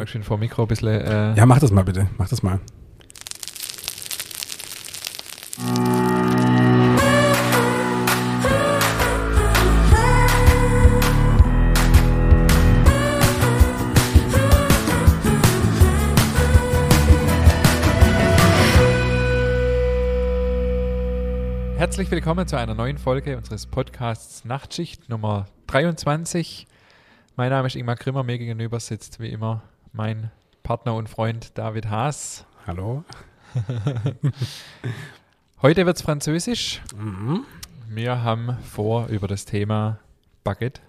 Du ihn vor Mikro ein bisschen. Äh, Ja, mach das mal bitte. Mach das mal. Herzlich willkommen zu einer neuen Folge unseres Podcasts Nachtschicht Nummer 23. Mein Name ist Ingmar Grimmer, mir gegenüber sitzt wie immer mein Partner und Freund David Haas. Hallo. Heute wird es französisch. Mhm. Wir haben vor, über das Thema Baguette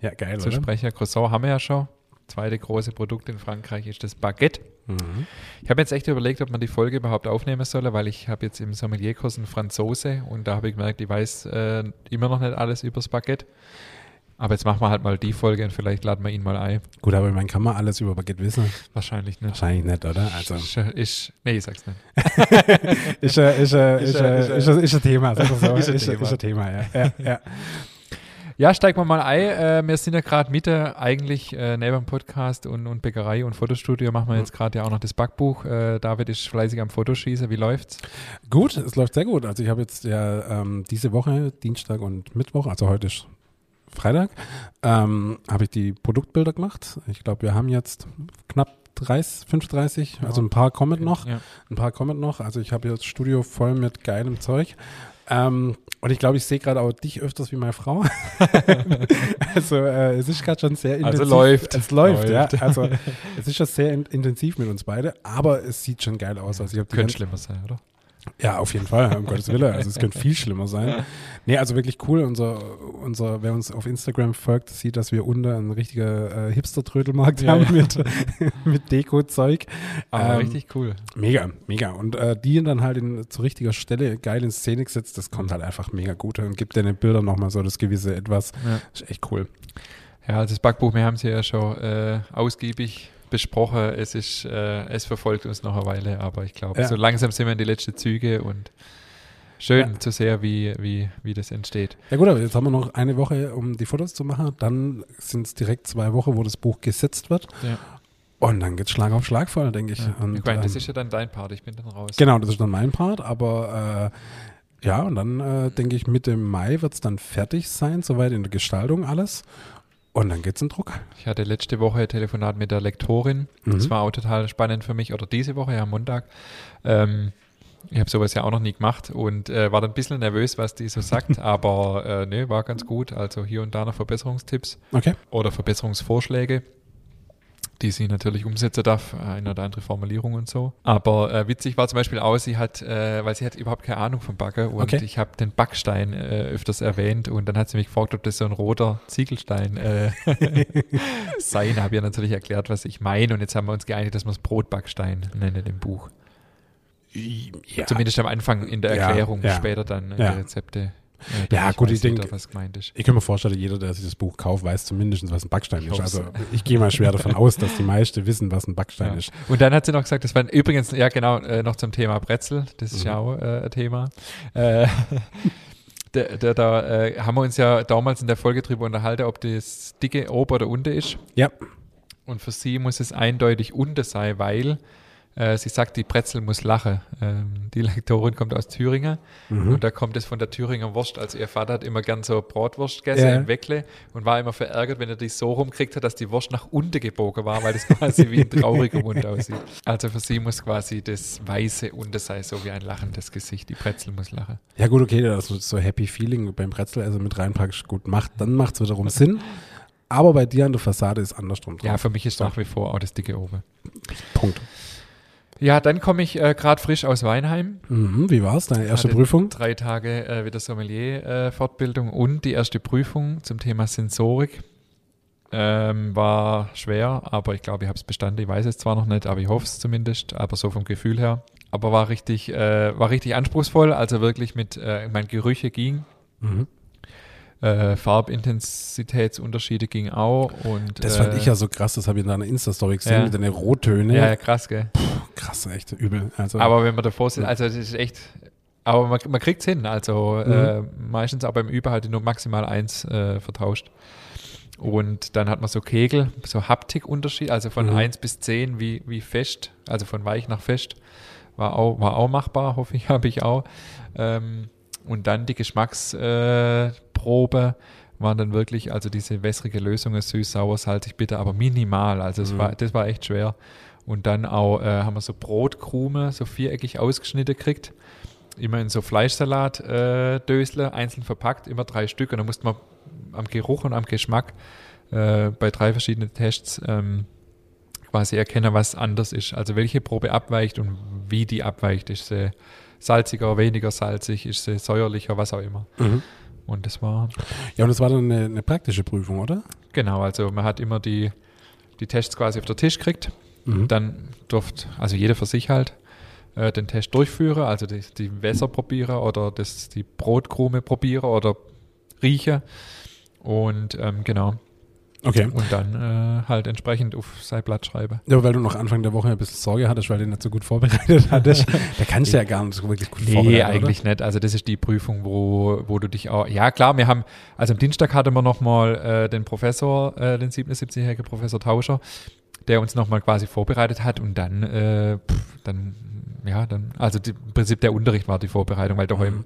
Ja, geil, zu oder? sprechen. Croissant haben wir ja schon. Zweite große Produkt in Frankreich ist das Baguette. Mhm. Ich habe jetzt echt überlegt, ob man die Folge überhaupt aufnehmen soll, weil ich habe jetzt im Sommelierkurs einen Franzose und da habe ich gemerkt, ich weiß äh, immer noch nicht alles übers Baguette. Aber jetzt machen wir halt mal die Folge und vielleicht laden wir ihn mal ein. Gut, aber man kann man alles über Baguette wissen? Wahrscheinlich nicht. Wahrscheinlich nicht, oder? Also, Ist, ist, nee, ich sag's nicht. ist, ein- ist, Ist ist, Thema, sag so. Ist ein Ist ist ein Thema, ja. ja, ja. Ja, steigen wir mal ein. Äh, wir sind ja gerade Mitte eigentlich äh, neben dem Podcast und, und Bäckerei und Fotostudio machen wir jetzt gerade ja auch noch das Backbuch. Äh, David ist fleißig am Fotoschießen. Wie läuft's? Gut, es läuft sehr gut. Also ich habe jetzt ja ähm, diese Woche, Dienstag und Mittwoch, also heute ist Freitag, ähm, habe ich die Produktbilder gemacht. Ich glaube, wir haben jetzt knapp 30, 35, Ja. also ein paar kommen noch. Ja. Ein paar kommen noch. Also ich habe jetzt das Studio voll mit geilem Zeug. Ähm, und ich glaube, ich sehe gerade auch dich öfters wie meine Frau. also äh, es ist gerade schon sehr intensiv. Also läuft. Es läuft, Läuft. ja. Also es ist schon sehr in intensiv mit uns beide, aber es sieht schon geil aus. Also ich Könnte schlimmer sein, oder? Ja, auf jeden Fall, um Gottes Willen. Also es könnte viel schlimmer sein. Nee, also wirklich cool. Unser, unser, wer uns auf Instagram folgt, sieht, dass wir unter ein richtiger äh, Hipster-Trödelmarkt Ja, haben ja. mit, mit Deko-Zeug. Aber Ähm, richtig cool. Mega, mega. Und äh, die dann halt in, zu richtiger Stelle geil in Szene gesetzt, das kommt halt einfach mega gut und gibt den Bildern nochmal so das gewisse Etwas. Ja. Ist echt cool. Ja, also das Backbuch, wir haben es ja schon äh, ausgiebig besprochen. Es ist, äh, es verfolgt uns noch eine Weile, aber ich glaube, Ja. so langsam sind wir in die letzten Züge und schön Ja. zu sehen, wie, wie, wie das entsteht. Ja gut, aber jetzt haben wir noch eine Woche, um die Fotos zu machen. Dann sind es direkt zwei Wochen, wo das Buch gesetzt wird. Ja. Und dann geht's Schlag auf Schlag voll, denke ich. Ja. Und, ich meine, das ähm, ist ja dann dein Part, ich bin dann raus. Genau, das ist dann mein Part, aber äh, ja, und dann äh, denke ich, Mitte Mai wird es dann fertig sein, soweit in der Gestaltung alles. Und dann geht's in Druck. Ich hatte letzte Woche ein Telefonat mit der Lektorin. Mhm. Das war auch total spannend für mich. Oder diese Woche, ja, am Montag. Ähm, ich habe sowas ja auch noch nie gemacht und äh, war dann ein bisschen nervös, was die so sagt. aber äh, nee, war ganz gut. Also hier und da noch Verbesserungstipps Okay. oder Verbesserungsvorschläge, die sie natürlich umsetzen darf, eine oder andere Formulierung und so. Aber äh, witzig war zum Beispiel auch, sie hat, äh, weil sie hat überhaupt keine Ahnung vom Backen und Okay. ich habe den Backstein äh, öfters erwähnt und dann hat sie mich gefragt, ob das so ein roter Ziegelstein äh, sei. Da habe ich ihr natürlich erklärt, was ich meine und jetzt haben wir uns geeinigt, dass wir es Brotbackstein nennen im Buch. Ja, Zumindest am Anfang in der Erklärung, ja. später dann in die Rezepte. Ja, damit gut, weiß ich denke- ich kann mir vorstellen, jeder, der sich das Buch kauft, weiß zumindest, was ein Backstein Ich ist. Also ich gehe mal schwer davon aus, dass die meisten wissen, was ein Backstein Ja. ist. Und dann hat sie noch gesagt, das war übrigens, ja genau, äh, noch zum Thema Brezel, das ist Mhm. ja auch äh, ein Thema. Äh, da da, da äh, haben wir uns ja damals in der Folge drüber unterhalten, ob das dicke Ober oder Unter ist. Ja. Und für sie muss es eindeutig Unter sein, weil äh, sie sagt, die Brezel muss lachen. Ähm, die Lektorin kommt aus Thüringen Mhm. und da kommt es von der Thüringer Wurst. Also ihr Vater hat immer gern so Bratwurst gegessen Ja. im Weckle und war immer verärgert, wenn er die so rumkriegt hat, dass die Wurst nach unten gebogen war, weil das quasi wie ein trauriger Mund aussieht. Also für sie muss quasi das weiße Unter sein, so wie ein lachendes Gesicht. Die Brezel muss lachen. Ja gut, okay, dass du so Happy Feeling beim Brezel also mit reinpackst, gut macht, dann macht es wiederum Sinn. Aber bei dir an der Fassade ist andersrum drauf. Ja, für mich ist nach wie vor auch das dicke Oben. Punkt. Ja, dann komme ich äh, gerade frisch aus Weinheim. Mhm, wie war's? Deine erste Prüfung? Drei Tage äh, wieder Sommelier-Fortbildung und die erste Prüfung zum Thema Sensorik. Ähm, war schwer, aber ich glaube, ich habe es bestanden. Ich weiß es zwar noch nicht, aber ich hoffe es zumindest, aber so vom Gefühl her. Aber war richtig, äh, war richtig anspruchsvoll, also wirklich mit, äh, ich meine, Gerüche ging, Mhm. Äh, Farbintensitätsunterschiede ging auch und Das äh, fand ich ja so krass, das habe ich in deiner Insta-Story gesehen Ja. mit den Rottönen. ja, ja, krass, gell? Krass, echt übel. Also, Aber wenn man davor sitzt, also das ist echt, aber man, man kriegt es hin. Also Mhm. äh, meistens aber im Üben halt nur maximal eins äh, vertauscht. Und dann hat man so Kegel, so Haptikunterschied, also von Mhm. 1 bis 10, wie, wie fest, also von weich nach fest. War auch, war auch machbar, hoffe ich, habe ich auch. Ähm, und dann die Geschmacksprobe äh, Probe waren dann wirklich, also diese wässrige Lösung, süß, sauer, salzig, bitter, aber minimal. Also Mhm. war, das war echt schwer. Und dann auch äh, haben wir so Brotkrume, so viereckig ausgeschnitten gekriegt. Immer in so Fleischsalat-Dösle, äh, einzeln verpackt, immer drei Stück. Und dann musste man am Geruch und am Geschmack äh, bei drei verschiedenen Tests ähm, quasi erkennen, was anders ist. Also welche Probe abweicht und wie die abweicht. Ist sie salziger, weniger salzig, ist sie säuerlicher, was auch immer. Mhm. Und das war, Ja, und das war dann eine, eine praktische Prüfung, oder? genau, also man hat immer die, die Tests quasi auf den Tisch gekriegt. Mhm. Dann durfte, also jeder für sich halt, äh, den Test durchführen, also die, die Wässer probieren oder das, die Brotkrume probieren oder riechen. Und ähm, genau, Okay. und dann äh, halt entsprechend auf sein Blatt schreiben. Ja, weil du noch Anfang der Woche ein bisschen Sorge hattest, weil du nicht so gut vorbereitet hattest. da kannst du ja gar nicht so wirklich gut Nee, vorbereiten. eigentlich nicht. Also das ist die Prüfung, wo, wo du dich auch. Ja, klar, wir haben, also am Dienstag hatten wir nochmal äh, den Professor, äh, den 77-jährigen Professor Tauscher, der uns nochmal quasi vorbereitet hat und dann, äh, pff, dann, ja, dann, also die, im Prinzip der Unterricht war die Vorbereitung, weil daheim, Mhm.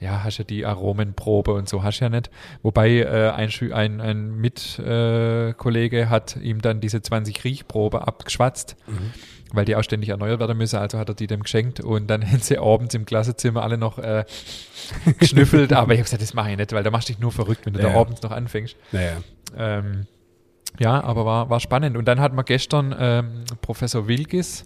Ja, hast ja die Aromenprobe und so hast ja nicht. Wobei äh, ein, ein, ein Mitkollege äh, hat ihm dann diese 20 Riechprobe abgeschwatzt? Mhm. weil die auch ständig erneuert werden müssen, also hat er die dem geschenkt und dann haben sie abends im Klassenzimmer alle noch äh, geschnüffelt, aber ich habe gesagt, das mache ich nicht, weil da machst du dich nur verrückt, wenn du Ja. da abends noch anfängst. Naja. Ähm, ja, aber war, war spannend. Und dann hatten wir gestern ähm, Professor Wilgis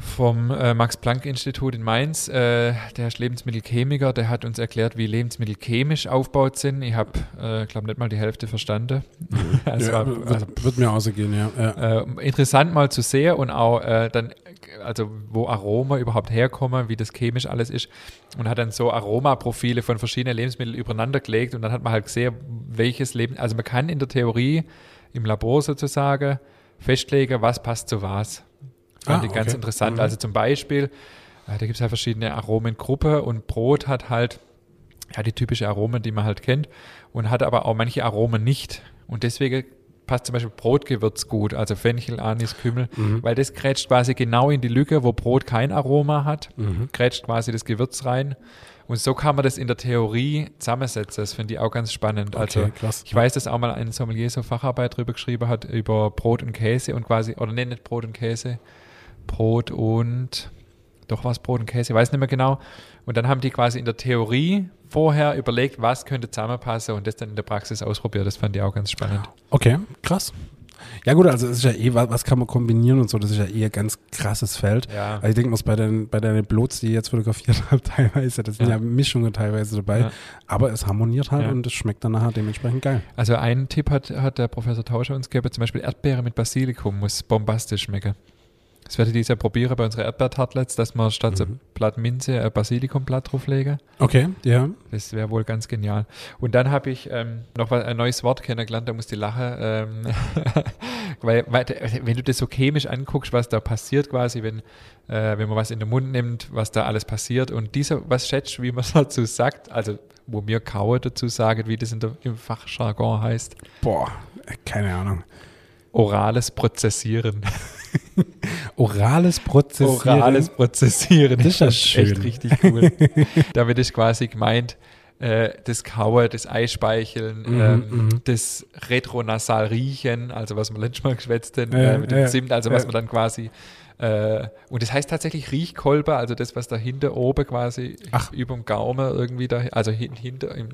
vom äh, Max-Planck-Institut in Mainz, äh, der ist Lebensmittelchemiker, der hat uns erklärt, wie Lebensmittel chemisch aufgebaut sind. Ich habe, äh, glaube nicht mal die Hälfte verstanden. Also ja, wird, also wird mir ausgehen, ja. ja. äh, interessant mal zu sehen und auch äh, dann, also wo Aroma überhaupt herkommen, wie das chemisch alles ist und hat dann so Aromaprofile von verschiedenen Lebensmitteln übereinander gelegt und dann hat man halt gesehen, welches Leben, also man kann in der Theorie im Labor sozusagen festlegen, was passt zu was. Fand Ah, ich ganz okay. interessant. Mhm. Also zum Beispiel, äh, da gibt es halt verschiedene Aromengruppen und Brot hat halt ja, die typische Aromen, die man halt kennt und hat aber auch manche Aromen nicht. Und deswegen passt zum Beispiel Brotgewürz gut, also Fenchel, Anis, Kümmel, Mhm. weil das grätscht quasi genau in die Lücke, wo Brot kein Aroma hat, Mhm. grätscht quasi das Gewürz rein. Und so kann man das in der Theorie zusammensetzen. Das finde ich auch ganz spannend. Also Okay, krass. ich weiß, dass auch mal ein Sommelier so Facharbeit drüber geschrieben hat, über Brot und Käse und quasi, oder nee, nicht Brot und Käse, Brot und, doch was Brot und Käse, ich weiß nicht mehr genau. Und dann haben die quasi in der Theorie vorher überlegt, was könnte zusammenpassen und das dann in der Praxis ausprobiert. Das fand ich auch ganz spannend. Okay, krass. Ja gut, also es ist ja eh, was, kann man kombinieren und so, das ist ja eh ein ganz krasses Feld. Ja. Also ich denke mal, bei den, bei deinen Blots, die ich jetzt fotografiert habe, teilweise, das sind ja, Ja. Mischungen teilweise dabei, Ja. aber es harmoniert halt und es schmeckt dann nachher dementsprechend geil. Also einen Tipp hat, hat der Professor Tauscher uns gegeben, zum Beispiel Erdbeere mit Basilikum muss bombastisch schmecken. Das werde ich dieses Jahr probieren bei unseren Erdbeertartlets, dass wir statt so Mhm. Blatt Minze ein Basilikumblatt drauflegen. Okay, ja. Das wäre wohl ganz genial. Und dann habe ich ähm, noch ein neues Wort kennengelernt, da musste ich lachen. Ähm, weil, weil, wenn du das so chemisch anguckst, was da passiert quasi, wenn, äh, wenn man was in den Mund nimmt, was da alles passiert. Und dieser, was schätzt, wie man dazu sagt, also wo mir Kaue dazu sagen, wie das in der, im Fachjargon heißt, Boah, äh, keine Ahnung. Orales Prozessieren. Orales Prozessieren. Orales Prozessieren. Das ist ja echt schön. richtig cool. Damit ist quasi gemeint, äh, das Kauen, das Eispeicheln, Mhm, ähm, mhm. das Retronasal riechen, also was wir letztes Mal geschwätzt haben, Ja, äh, mit dem Zimt, also was man dann quasi äh, und das heißt tatsächlich Riechkolber, also das, was da hinter oben quasi Ach. über dem Gaumen irgendwie da, also hin, hinter im,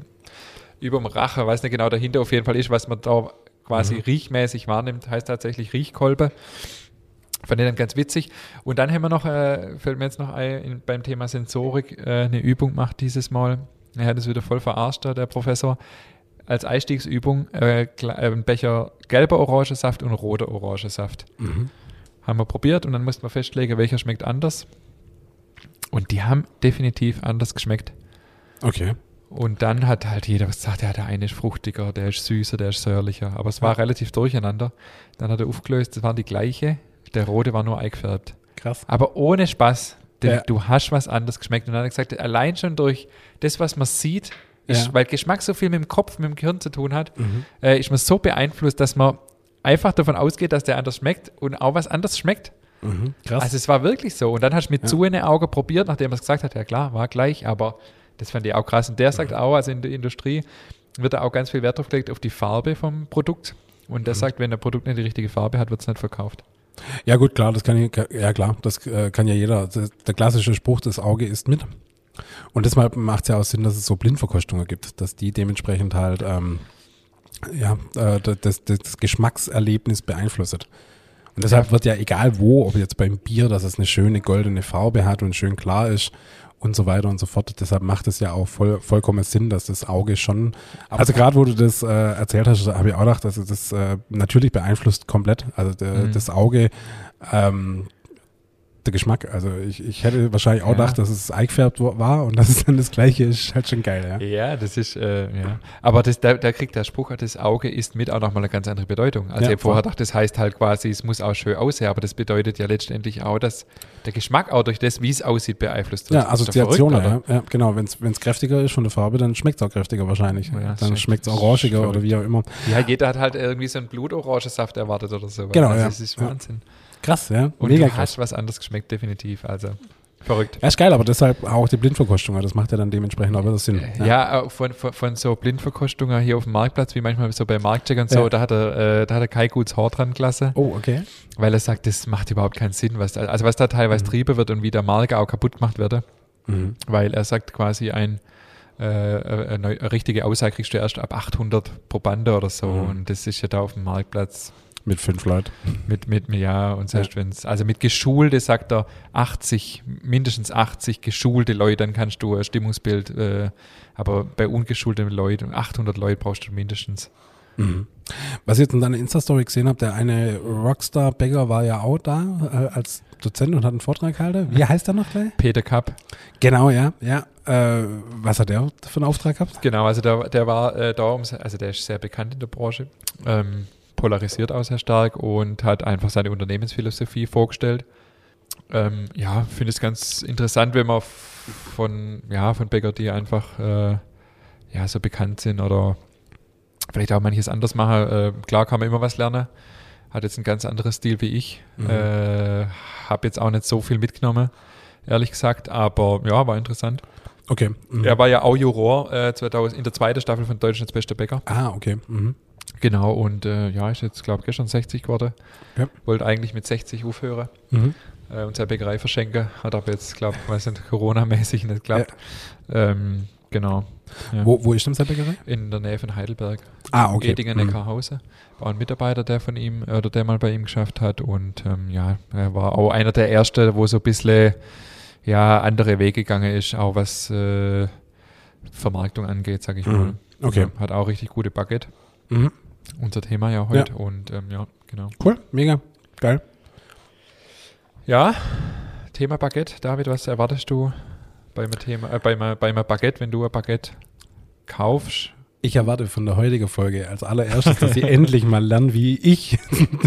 über dem Rache, weiß nicht genau, dahinter auf jeden Fall ist, was man da quasi Mhm. riechmäßig wahrnimmt, heißt tatsächlich Riechkolbe. Fand ich dann ganz witzig. Und dann haben wir noch, äh, fällt mir jetzt noch ein, in, beim Thema Sensorik äh, eine Übung gemacht dieses Mal. Er hat es wieder voll verarscht, der Professor. Als Einstiegsübung äh, äh, ein Becher gelber Orangensaft und roter Orangensaft. Mhm. Haben wir probiert und dann mussten wir festlegen, welcher schmeckt anders. Und die haben definitiv anders geschmeckt. Okay. Und dann hat halt jeder gesagt, ja, der eine ist fruchtiger, der ist süßer, der ist säuerlicher. Aber es war Ja. relativ durcheinander. Dann hat er aufgelöst, das waren die gleiche. Der rote war nur eingefärbt. Krass. Aber ohne Spaß, denn Ja. du hast was anderes geschmeckt. Und dann hat er gesagt, allein schon durch das, was man sieht, Ist, Ja. Weil Geschmack so viel mit dem Kopf, mit dem Gehirn zu tun hat, Mhm. äh, ist man so beeinflusst, dass man einfach davon ausgeht, dass der anders schmeckt und auch was anders schmeckt. Mhm. Krass. Also es war wirklich so. Und dann hast du mit Ja. zu in den Augen probiert, nachdem er es gesagt hat, ja klar, war gleich, aber das fand ich auch krass. Und der sagt Mhm. auch, also in der Industrie wird da auch ganz viel Wert drauf gelegt auf die Farbe vom Produkt. Und der Mhm. sagt, wenn der Produkt nicht die richtige Farbe hat, wird es nicht verkauft. Ja gut, klar, das kann ich, ja klar, das äh, kann ja jeder. Der klassische Spruch, das Auge ist mit. Und deshalb macht es ja auch Sinn, dass es so Blindverkostungen gibt, dass die dementsprechend halt ähm, ja, äh, das, das, das Geschmackserlebnis beeinflussen. Und deshalb Ja. wird ja egal wo, ob jetzt beim Bier, dass es eine schöne goldene Farbe hat und schön klar ist und so weiter und so fort. Deshalb macht es ja auch voll, vollkommen Sinn, dass das Auge schon. also gerade wo du das äh, erzählt hast, habe ich auch gedacht, dass es das äh, natürlich beeinflusst komplett. Also der, Mhm. das Auge, ähm, der Geschmack. Also ich, ich hätte wahrscheinlich auch Ja. gedacht, dass es eingefärbt wa- war und dass es dann das gleiche ist, halt schon geil, ja. Ja, das ist, äh, ja. Aber das, da, da kriegt der Spruch, das Auge ist mit auch nochmal eine ganz andere Bedeutung. Also Ja, ich vorher dachte, das heißt halt quasi, es muss auch schön aussehen, aber das bedeutet ja letztendlich auch, dass der Geschmack auch durch das, wie es aussieht, beeinflusst wird. Ja, Assoziationen, ja. ja. Genau, wenn es kräftiger ist von der Farbe, dann schmeckt es auch kräftiger wahrscheinlich. Ja, dann schmeckt es orangiger oder wie auch immer. Ja, jeder hat halt irgendwie so einen Blutorangensaft erwartet oder so. Genau, also ja. Das ist Ja. Krass, ja. Und Mega du krass. hast was anderes geschmeckt, definitiv. Also verrückt. Ja, ist geil, aber deshalb auch die Blindverkostung, das macht ja dann dementsprechend auch wieder Sinn. Ja, auch von, von, von so Blindverkostungen hier auf dem Marktplatz, wie manchmal so bei Marktcheck und so, Ja. da hat er, äh, da hat er kein gutes Haar dran gelassen. Oh, okay. Weil er sagt, das macht überhaupt keinen Sinn, was da, also was da teilweise Mhm. trieben wird und wie der Marke auch kaputt gemacht wird, Mhm. weil er sagt quasi ein äh, eine, eine richtige Aussage kriegst du erst ab 800 Probande oder so Mhm. und das ist ja da auf dem Marktplatz Mit fünf Leuten. mit, mit ja und selbst wenn es, also mit geschulte, sagt er 80, mindestens 80 geschulte Leute, dann kannst du ein Stimmungsbild, äh, aber bei ungeschulten Leuten, 800 Leute brauchst du mindestens. Mhm. Was ich jetzt in deiner Insta-Story gesehen habe, der eine Rockstar-Bäcker war ja auch da äh, als Dozent und hat einen Vortrag gehalten. Wie heißt er noch gleich? Peter Kapp, Genau, ja. ja. Äh, was hat der für einen Auftrag gehabt? Genau, also der, der war äh, da, also der ist sehr bekannt in der Branche, ähm, polarisiert auch sehr stark und hat einfach seine Unternehmensphilosophie vorgestellt. Ähm, ja, finde es ganz interessant, wenn man von, ja, von Bäcker, die einfach äh, ja, so bekannt sind oder vielleicht auch manches anders machen. Äh, klar kann man immer was lernen. Hat jetzt ein ganz anderes Stil wie ich. Mhm. Äh, Habe jetzt auch nicht so viel mitgenommen, ehrlich gesagt, aber ja, war interessant. Okay. Mhm. Er war ja auch Juror äh, 2000, in der zweiten Staffel von Deutschlands bester Bäcker. Ah, okay. Mhm. Genau, und äh, ja, ist jetzt, glaube ich, gestern 60 geworden. Ja. Wollte eigentlich mit 60 aufhören Mhm. äh, und seine Bäckerei verschenken. Hat aber jetzt, glaube ich, weiß nicht, Corona-mäßig nicht geklappt. Ähm, genau. Ja. Wo, wo ist denn seine Bäckerei? In der Nähe von Heidelberg. Ah, okay. Edingen Mhm. Neckarhausen. War ein Mitarbeiter, der von ihm äh, oder der mal bei ihm geschafft hat. Und ähm, ja, er war auch einer der ersten, wo so ein bisschen ja, andere Wege gegangen ist, auch was äh, Vermarktung angeht, sage ich Mhm. mal. Okay. Also, hat auch richtig gute Baguette. Mhm. Unser Thema ja heute. Und ähm, ja, genau. Cool, mega. Geil. Ja, Thema Baguette. David, was erwartest du beim Thema, äh, beim, beim Baguette, wenn du ein Baguette kaufst? Ich erwarte von der heutigen Folge als allererstes, dass ich endlich mal lerne, wie ich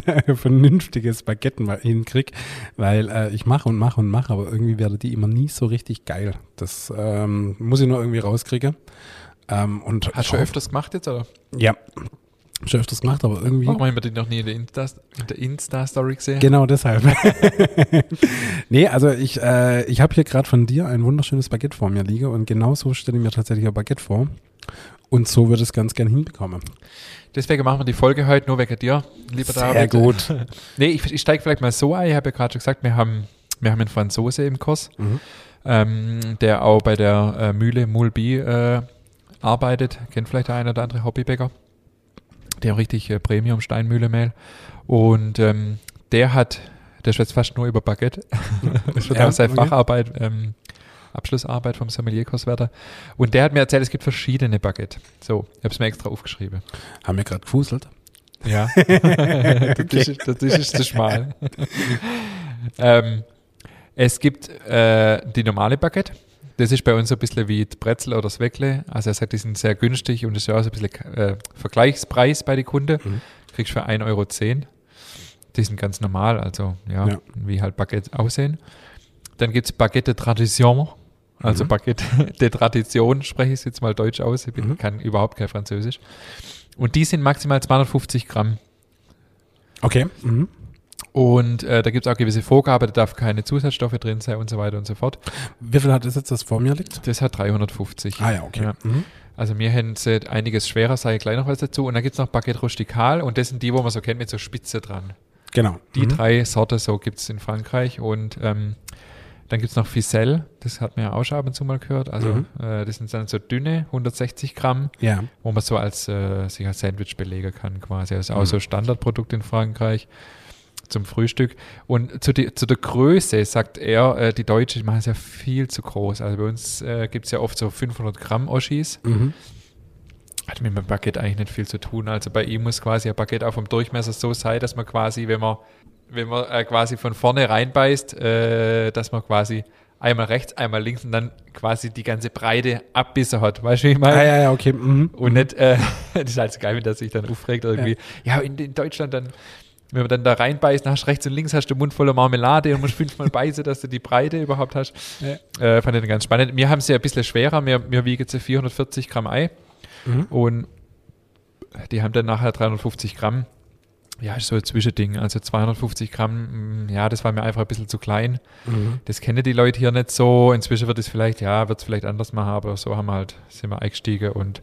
ein vernünftiges Baguette mal hinkriege, weil äh, ich mache und mache und mache, aber irgendwie werden die immer nie so richtig geil. Das ähm, muss ich nur irgendwie rauskriegen. Ähm, und Hast du schon öfters gemacht jetzt, oder? Ja, schon öfters gemacht, aber irgendwie. Warum haben wir die noch nie in der Insta- in der Insta-Story gesehen? Genau deshalb. nee, also ich, äh, ich habe hier gerade von dir ein wunderschönes Baguette vor mir liegen und genauso stelle ich mir tatsächlich ein Baguette vor. Und so würde ich es ganz gern hinbekommen. Deswegen machen wir die Folge heute nur wegen dir, lieber Sehr David. gut. Nee, ich, ich steige vielleicht mal so ein. Ich habe ja gerade schon gesagt, wir haben, wir haben einen Franzose im Kurs, Mhm. ähm, der auch bei der äh, Mühle Mulby äh, arbeitet. Kennt vielleicht der eine oder andere Hobbybäcker. Der richtig äh, Premium-Steinmühlemehl. Und ähm, der hat, der schwätzt fast nur über Baguette. das wird Ja, auch seine okay. Facharbeit, ähm, Abschlussarbeit vom Sommelierkurswärter. Und der hat mir erzählt, es gibt verschiedene Baguette. So, ich habe es mir extra aufgeschrieben. Haben wir gerade gefuselt. Ja. das, ist, das ist zu schmal. ähm, es gibt äh, die normale Baguette. Das ist bei uns so ein bisschen wie die Brezel oder das Weckle. Also er sagt, die sind sehr günstig und das ist ja auch so ein bisschen äh, Vergleichspreis bei den Kunden. Mhm. Kriegst für 1,10 Euro. Die sind ganz normal, also ja, Ja. wie halt Baguette aussehen. Dann gibt es Baguette Tradition. Also Mhm. Baguette de Tradition, spreche ich jetzt mal deutsch aus. Ich bin, Mhm. kann überhaupt kein Französisch. Und die sind maximal 250 Gramm. Okay. Mhm. Und äh, da gibt es auch gewisse Vorgaben, da darf keine Zusatzstoffe drin sein und so weiter und so fort. Wie viel hat es jetzt, das vor mir liegt? Das hat 350. Ah ja, okay. Ja. Mhm. Also mir hätten einiges schwerer, sage ich gleich noch was dazu. Und dann gibt es noch Baguette Rustikal und das sind die, wo man so kennt mit so Spitze dran. Genau. Die mhm. drei Sorte so gibt es in Frankreich und ähm, dann gibt es noch Ficelle, das hat man ja auch schon ab und zu mal gehört. Also Mhm. äh, das sind dann so dünne, 160 Gramm, Ja. wo man so als äh, sich als Sandwich belegen kann quasi. Das ist auch Mhm. so Standardprodukt in Frankreich zum Frühstück. Und zu, die, zu der Größe sagt er, äh, die Deutschen machen es ja viel zu groß. Also bei uns äh, gibt es ja oft so 500 Gramm Oschis. Mhm. Hat mit dem Baguette eigentlich nicht viel zu tun. Also bei ihm muss quasi ein Baguette auch vom Durchmesser so sein, dass man quasi, wenn man, wenn man äh, quasi von vorne reinbeißt, äh, dass man quasi einmal rechts, einmal links und dann quasi die ganze Breite abbissen hat. Weißt du, wie ich meine? Ah ja, ja, okay. Mhm. Und nicht, äh, das ist halt so geil, wenn der sich dann aufregt irgendwie. Ja, in, in Deutschland dann, wenn man dann da reinbeißt, dann hast du rechts und links hast du Mund voller Marmelade und musst fünfmal beißen, dass du die Breite überhaupt hast. Ja. Äh, fand ich ganz spannend. Wir haben sie ein bisschen schwerer, wir, wir wiegen sie 440 Gramm Ei Mhm. und die haben dann nachher 350 Gramm. Ja, ist so ein Zwischending. Also 250 Gramm, mh, ja, das war mir einfach ein bisschen zu klein. Mhm. Das kennen die Leute hier nicht so. Inzwischen wird es vielleicht, ja, wird es vielleicht anders machen, aber so haben wir halt, sind wir eingestiegen und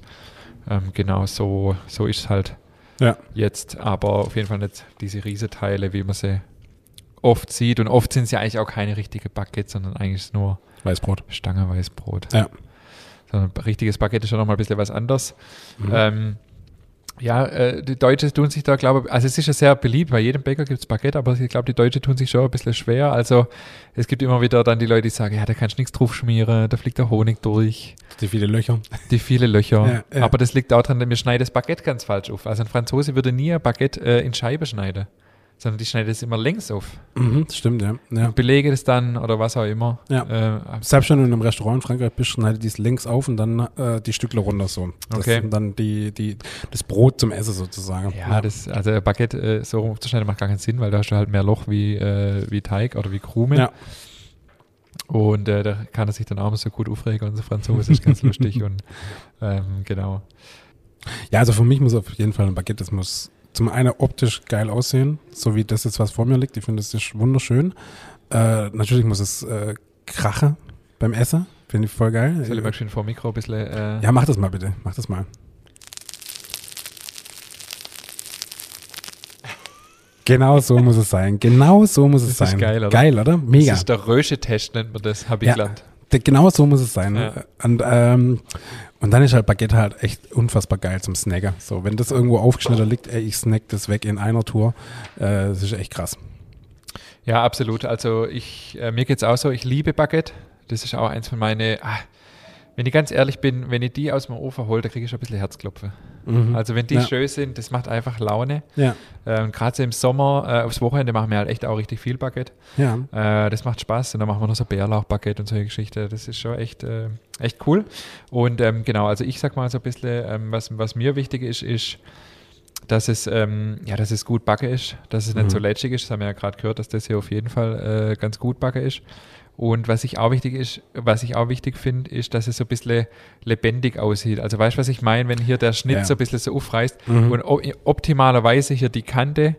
ähm, genau so, so ist es halt Ja. jetzt. Aber auf jeden Fall nicht diese Riesenteile, wie man sie oft sieht. Und oft sind ja eigentlich auch keine richtige Baguette, sondern eigentlich nur Weißbrot. Stangenweißbrot. Ja. Sondern ein richtiges Baguette ist schon nochmal ein bisschen was anderes. Mhm. Ähm, ja, äh, die Deutschen tun sich da, glaube ich, also es ist ja sehr beliebt, bei jedem Bäcker gibt es Baguette, aber ich glaube, die Deutschen tun sich schon ein bisschen schwer. Also es gibt immer wieder dann die Leute, die sagen, ja, da kannst du nichts drauf schmieren, da fliegt der Honig durch, Die viele Löcher. die viele Löcher. Ja, ja. Aber das liegt auch daran, dass wir schneiden das Baguette ganz falsch auf. Also ein Franzose würde nie ein Baguette äh, in Scheibe schneiden, sondern die schneiden es immer längs auf. Mhm, das stimmt, ja. ja. Belege das dann oder was auch immer. Ja. Äh, Selbst wenn du in einem Restaurant in Frankreich bist, schneide die es links auf und dann äh, die Stückle runter so. Das Okay. sind dann die, die, das Brot zum Essen sozusagen. Ja, das, also Baguette äh, so rum aufzuschneiden macht gar keinen Sinn, weil da hast du halt mehr Loch wie, äh, wie Teig oder wie Krume. Ja. Und äh, da kann er sich dann auch so gut aufregen, unser Franzose ist ganz lustig und ähm, genau. Ja, also für mich muss auf jeden Fall ein Baguette, das muss zum einen optisch geil aussehen, so wie das jetzt, was vor mir liegt. Ich finde, das ist wunderschön. Äh, natürlich muss es äh, krachen beim Essen. Finde ich voll geil. Soll ich mal schön vor dem Mikro ein bisschen. Äh, Ja, mach das mal bitte. Mach das mal. Genau so muss es sein. Genau so muss es Das ist sein. geil, oder? Geil, oder? Mega. Das ist der Rösche-Test, nennt man das, habe ich Ja. gelernt. Genau so muss es sein. Ja. Und, ähm, und dann ist halt Baguette halt echt unfassbar geil zum Snacken. So, wenn das irgendwo aufgeschnitten liegt, ey, ich snack das weg in einer Tour. Äh, das ist echt krass. Ja, absolut. Also ich, äh, mir geht's auch so, ich liebe Baguette. Das ist auch eins von meine. Ah, wenn ich ganz ehrlich bin, wenn ich die aus dem Ofen hole, da kriege ich schon ein bisschen Herzklopfen. Mhm. Also wenn die Ja. schön sind, das macht einfach Laune. Ja, Ähm, Gerade so im Sommer, äh, aufs Wochenende machen wir halt echt auch richtig viel Baguette. ja. Äh, das macht Spaß und dann machen wir noch so Bärlauch-Baguette und solche Geschichten. Das ist schon echt, äh, echt cool. Und ähm, genau, also ich sag mal so ein bisschen, ähm, was, was mir wichtig ist, ist, dass es, ähm, ja, dass es gut backe ist, dass es nicht Mhm. so lätschig ist. Das haben wir ja gerade gehört, dass das hier auf jeden Fall äh, ganz gut backe ist. Und was ich auch wichtig ist, was ich auch wichtig finde, ist, dass es so ein bisschen lebendig aussieht. Also weißt du, was ich meine, wenn hier der Schnitt Ja. so ein bisschen so aufreißt Mhm. und optimalerweise hier die Kante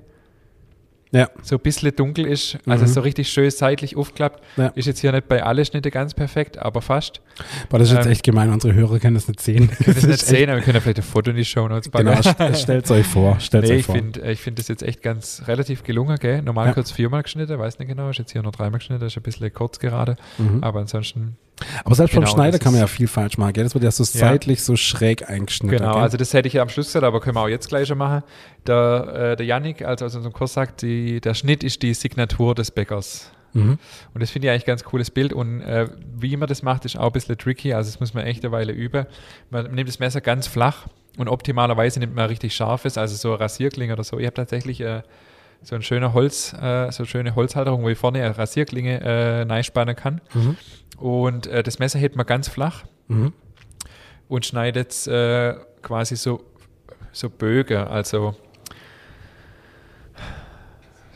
Ja, so ein bisschen dunkel ist, also Mhm. so richtig schön seitlich aufklappt. Ja. Ist jetzt hier nicht bei alle Schnitte ganz perfekt, aber fast. aber das ist jetzt Ähm, echt gemein. Unsere Hörer können das nicht sehen. Wir können das nicht sehen, aber wir können ja vielleicht ein Foto in die Show Notes packen. Genau, stellt es euch vor. Stellt's Nee, euch ich vor. finde ich find das jetzt echt ganz relativ gelungen, gell? Normal Ja. kurz viermal geschnitten, weiß nicht genau, ist jetzt hier nur dreimal geschnitten, ist ein bisschen kurz gerade, Mhm. aber ansonsten, Aber selbst Genau, beim Schneider das kann man ja viel falsch machen. Gell? Das wird ja so Ja. seitlich so schräg eingeschnitten. genau, gell? also das hätte ich ja am Schluss gesagt, aber können wir auch jetzt gleich schon machen. Der, äh, der Yannick, also aus unserem Kurs sagt, die, der Schnitt ist die Signatur des Bäckers. mhm. Und das finde ich eigentlich ein ganz cooles Bild. Und äh, wie man das macht, ist auch ein bisschen tricky. Also das muss man echt eine Weile üben. Man nimmt das Messer ganz flach und optimalerweise nimmt man richtig scharfes, also so Rasierklinge oder so. Ich habe tatsächlich äh, so ein schöner Holz, äh, so eine schöne Holzhalterung, wo ich vorne eine Rasierklinge äh, kann. Mhm. Und äh, das Messer hebt man ganz flach Mhm. und schneidet äh, quasi so, so Bögen, also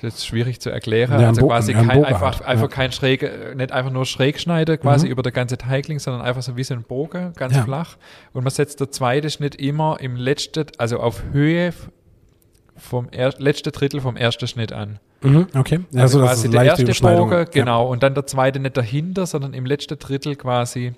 Das ist schwierig zu erklären. Ja, also Bo- quasi kein, Bogen einfach, einfach ja. kein schräg, äh, nicht einfach nur schräg schneiden, quasi Mhm. über der ganze Teigling, sondern einfach so wie so ein Bogen, ganz Ja. flach. Und man setzt der zweite Schnitt immer im letzten, also auf Höhe vom er, letzten Drittel vom ersten Schnitt an. Mhm, okay. Ja, Also so, dass quasi es der erste Bogen, genau, und dann der zweite nicht dahinter, sondern im letzten Drittel quasi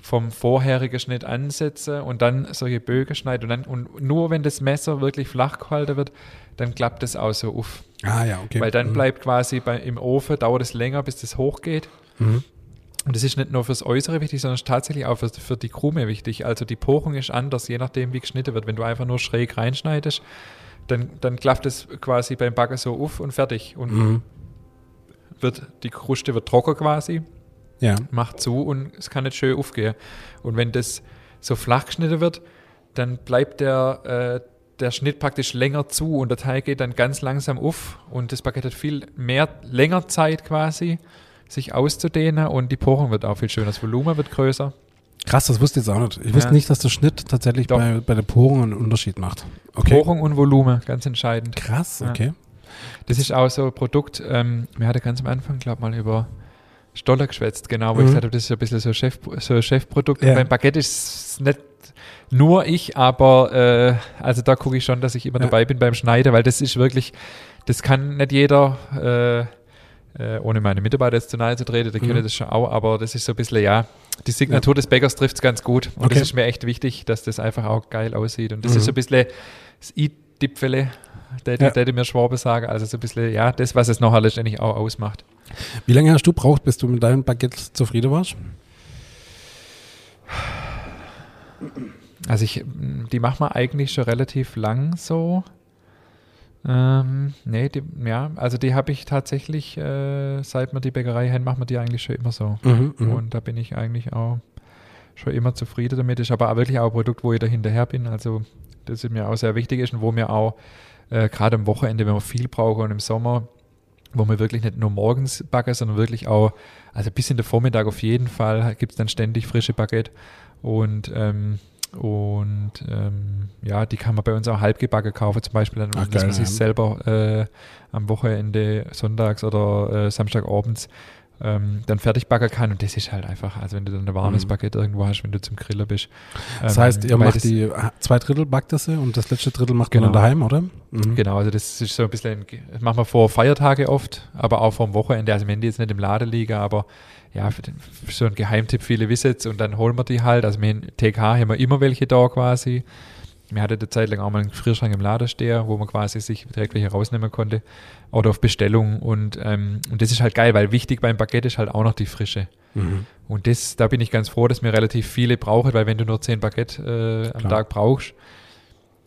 vom vorherigen Schnitt ansetzen und dann solche Bögen schneiden. Und, dann, und nur wenn das Messer wirklich flach gehalten wird, dann klappt das auch so auf. Ja. Ah ja, okay. Weil dann Mhm. bleibt quasi bei, im Ofen, dauert es länger, bis das hochgeht. Mhm. Und das ist nicht nur fürs Äußere wichtig, sondern ist tatsächlich auch für, für die Krume wichtig. Also die Porung ist anders, je nachdem, wie geschnitten wird. Wenn du einfach nur schräg reinschneidest, dann, dann klappt es quasi beim Backen so auf und fertig. Und Mhm. wird, die Kruste wird trocken quasi, Ja. macht zu und es kann nicht schön aufgehen. Und wenn das so flach geschnitten wird, dann bleibt der, äh, der Schnitt praktisch länger zu und der Teig geht dann ganz langsam auf und das Baguette hat viel mehr, länger Zeit quasi, sich auszudehnen und die Porung wird auch viel schöner. Das Volumen wird größer. Krass, das wusste ich jetzt auch nicht. Ich wusste Ja. nicht, dass der Schnitt tatsächlich Doch. bei, bei der Porung einen Unterschied macht. Okay. Porung und Volumen, ganz entscheidend. Krass, Ja. okay. Das ist auch so ein Produkt, ähm, wir hatten ganz am Anfang, glaube mal über Stoller geschwätzt, genau, wo ich Mhm. gesagt habe, das ist ein bisschen so, Chef, so ein Chefprodukt. Ja. Beim Baguette ist es nicht nur ich, aber äh, also da gucke ich schon, dass ich immer Ja. dabei bin beim Schneiden, weil das ist wirklich, das kann nicht jeder, äh, äh, ohne meine Mitarbeiter jetzt zu nahe zu treten, die Mhm. können das schon auch, aber das ist so ein bisschen, ja, die Signatur des Bäckers trifft es ganz gut. Und Okay. das ist mir echt wichtig, dass das einfach auch geil aussieht. Und das Mhm. ist so ein bisschen das i-Dipfele, der, Ja. der mir Schwabe sagen. Also so ein bisschen, ja, das, was es nachher letztendlich auch ausmacht. Wie lange hast du braucht, bis du mit deinem Baguette zufrieden warst? Also ich, die machen wir eigentlich schon relativ lang so. Ähm, nee, die, ja, also die habe ich tatsächlich, äh, seit wir die Bäckerei haben, machen wir die eigentlich schon immer so. Mhm, mhm. Und da bin ich eigentlich auch schon immer zufrieden damit. Ist aber auch wirklich auch ein Produkt, wo ich da hinterher bin. Also das ist mir auch sehr wichtig ist und wo mir auch äh, gerade am Wochenende, wenn wir viel brauchen und im Sommer, wo wir wirklich nicht nur morgens backen, sondern wirklich auch, also bis in den Vormittag auf jeden Fall gibt es dann ständig frische Baguette. Und ähm, und ähm, ja, die kann man bei uns auch halbgebacken kaufen, zum Beispiel, dann, Ach, dass geil, man sich ja. selber äh, am Wochenende, sonntags oder äh, Samstagabends ähm, dann fertig backen kann. Und das ist halt einfach, also wenn du dann ein warmes Mhm. Baguette irgendwo hast, wenn du zum Grillen bist. Das ähm, heißt, ihr weil macht das- die zwei Drittel backt das und das letzte Drittel macht Genau. man dann daheim, oder? Mhm. Genau, also das ist so ein bisschen, das machen wir vor Feiertage oft, aber auch vor dem Wochenende. Also wenn die jetzt nicht im Laden liegen, aber ja, für, den, für so ein Geheimtipp, viele wissen es und dann holen wir die halt. Also wir in TK haben wir immer welche da quasi. Wir hatten eine Zeit lang auch mal einen Gefrierschrank im Laden stehen, wo man quasi sich direkt welche rausnehmen konnte. Oder auf Bestellung. Und, ähm, und das ist halt geil, weil wichtig beim Baguette ist halt auch noch die Frische. Mhm. Und das, da bin ich ganz froh, dass wir relativ viele brauchen, weil wenn du nur 10 Baguette äh, am. Tag brauchst,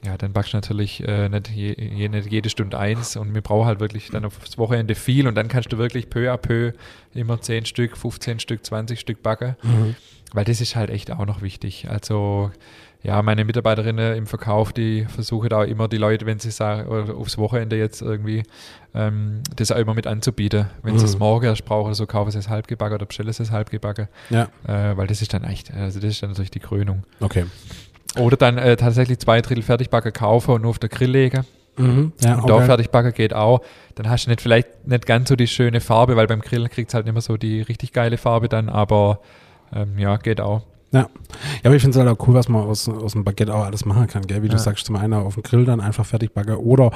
ja, dann backst du natürlich äh, nicht, je, je, nicht jede Stunde eins und wir brauchen halt wirklich dann aufs Wochenende viel und dann kannst du wirklich peu à peu immer 10 Stück, 15 Stück, 20 Stück backen, Mhm. weil das ist halt echt auch noch wichtig. Also ja, meine Mitarbeiterinnen im Verkauf, die versuchen da immer die Leute, wenn sie sagen, oder aufs Wochenende jetzt irgendwie, ähm, das auch immer mit anzubieten. Wenn sie es Mhm. morgen erst brauchen so, kaufen sie es halbgebacken oder bestellen sie es halbgebacken. Ja, Äh, weil das ist dann echt, also das ist dann natürlich die Krönung. okay. Oder dann äh, tatsächlich zwei Drittel Fertigbacken kaufen und nur auf der Grill legen. Mhm. Ja, und auch da geil. Fertigbacken geht auch. Dann hast du nicht vielleicht nicht ganz so die schöne Farbe, weil beim Grillen kriegt es halt nicht mehr so die richtig geile Farbe dann, aber ähm, ja, geht auch. Ja, aber ich finde es halt auch cool, was man aus, aus dem Baguette auch alles machen kann, gell? Wie du Ja. sagst, zum einen auf dem Grill dann einfach fertig backen oder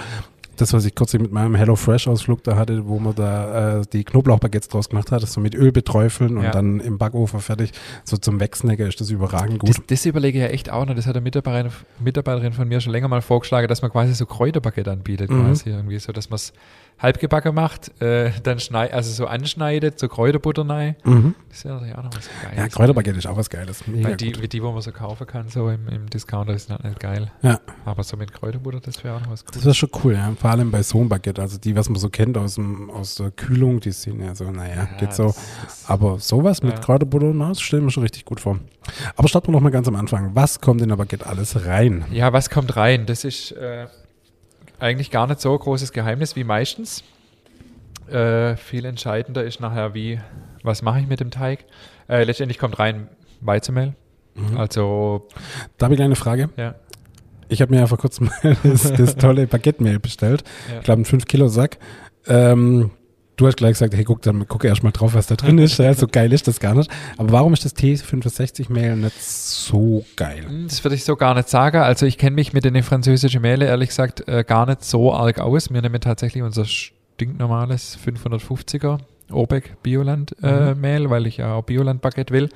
das, was ich kurz mit meinem Hello Fresh Ausflug da hatte, wo man da äh, die Knoblauchbaguettes draus gemacht hat, das so mit Öl beträufeln und Ja. dann im Backofen fertig, so zum Wegsnacken ist das überragend gut. Das, das überlege ich ja echt auch noch. Das hat eine Mitarbeiterin, Mitarbeiterin von mir schon länger mal vorgeschlagen, dass man quasi so Kräuterbaguette anbietet, Mhm. quasi irgendwie, so dass man es halbgebacken macht, äh, dann schneid, also so anschneidet, so Kräuterbutter rein. mhm. Das ist ja natürlich auch noch was Geiles. Ja, Kräuterbaguette ist auch was Geiles. Mega Weil die, gut. wie die, wo man so kaufen kann, so im, im Discounter, ist halt nicht geil. Ja. Aber so mit Kräuterbutter, das wäre auch noch was Das Cooles. wäre schon cool, ja. Vor allem bei so einem Baguette. Also die, was man so kennt aus, dem, aus der Kühlung, die sind ja so, naja, geht so. das Aber sowas mit Ja. Kräuterbutter, na, das stellen wir schon richtig gut vor. Aber starten wir noch mal ganz am Anfang. Was kommt in der Baguette alles rein? Ja, was kommt rein? Das ist äh, eigentlich gar nicht so ein großes Geheimnis wie meistens. Äh, viel entscheidender ist nachher, wie, was mache ich mit dem Teig? Äh, letztendlich kommt rein Weizenmehl. Mhm. Also, Da habe ich eine Frage. ja. Ich habe mir ja vor kurzem das, das tolle Baguette-Mehl bestellt. Ja. Ich glaube, einen 5-Kilo-Sack. Ähm, du hast gleich gesagt, hey, guck, dann gucke erst mal drauf, was da drin ist. Ja, so geil ist das gar nicht. Aber warum ist das T65-Mehl nicht so geil? Hm, Das würde ich so gar nicht sagen. Also ich kenne mich mit den französischen Mehle ehrlich gesagt äh, gar nicht so arg aus. Wir nehmen tatsächlich unser stinknormales 550er Obeck Bioland äh, Mehl, weil ich ja auch Bioland Baguette will.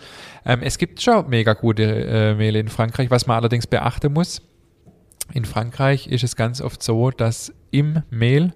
Ähm, es gibt schon mega gute äh, Mehle in Frankreich. Was man allerdings beachten muss, in Frankreich ist es ganz oft so, dass im Mehl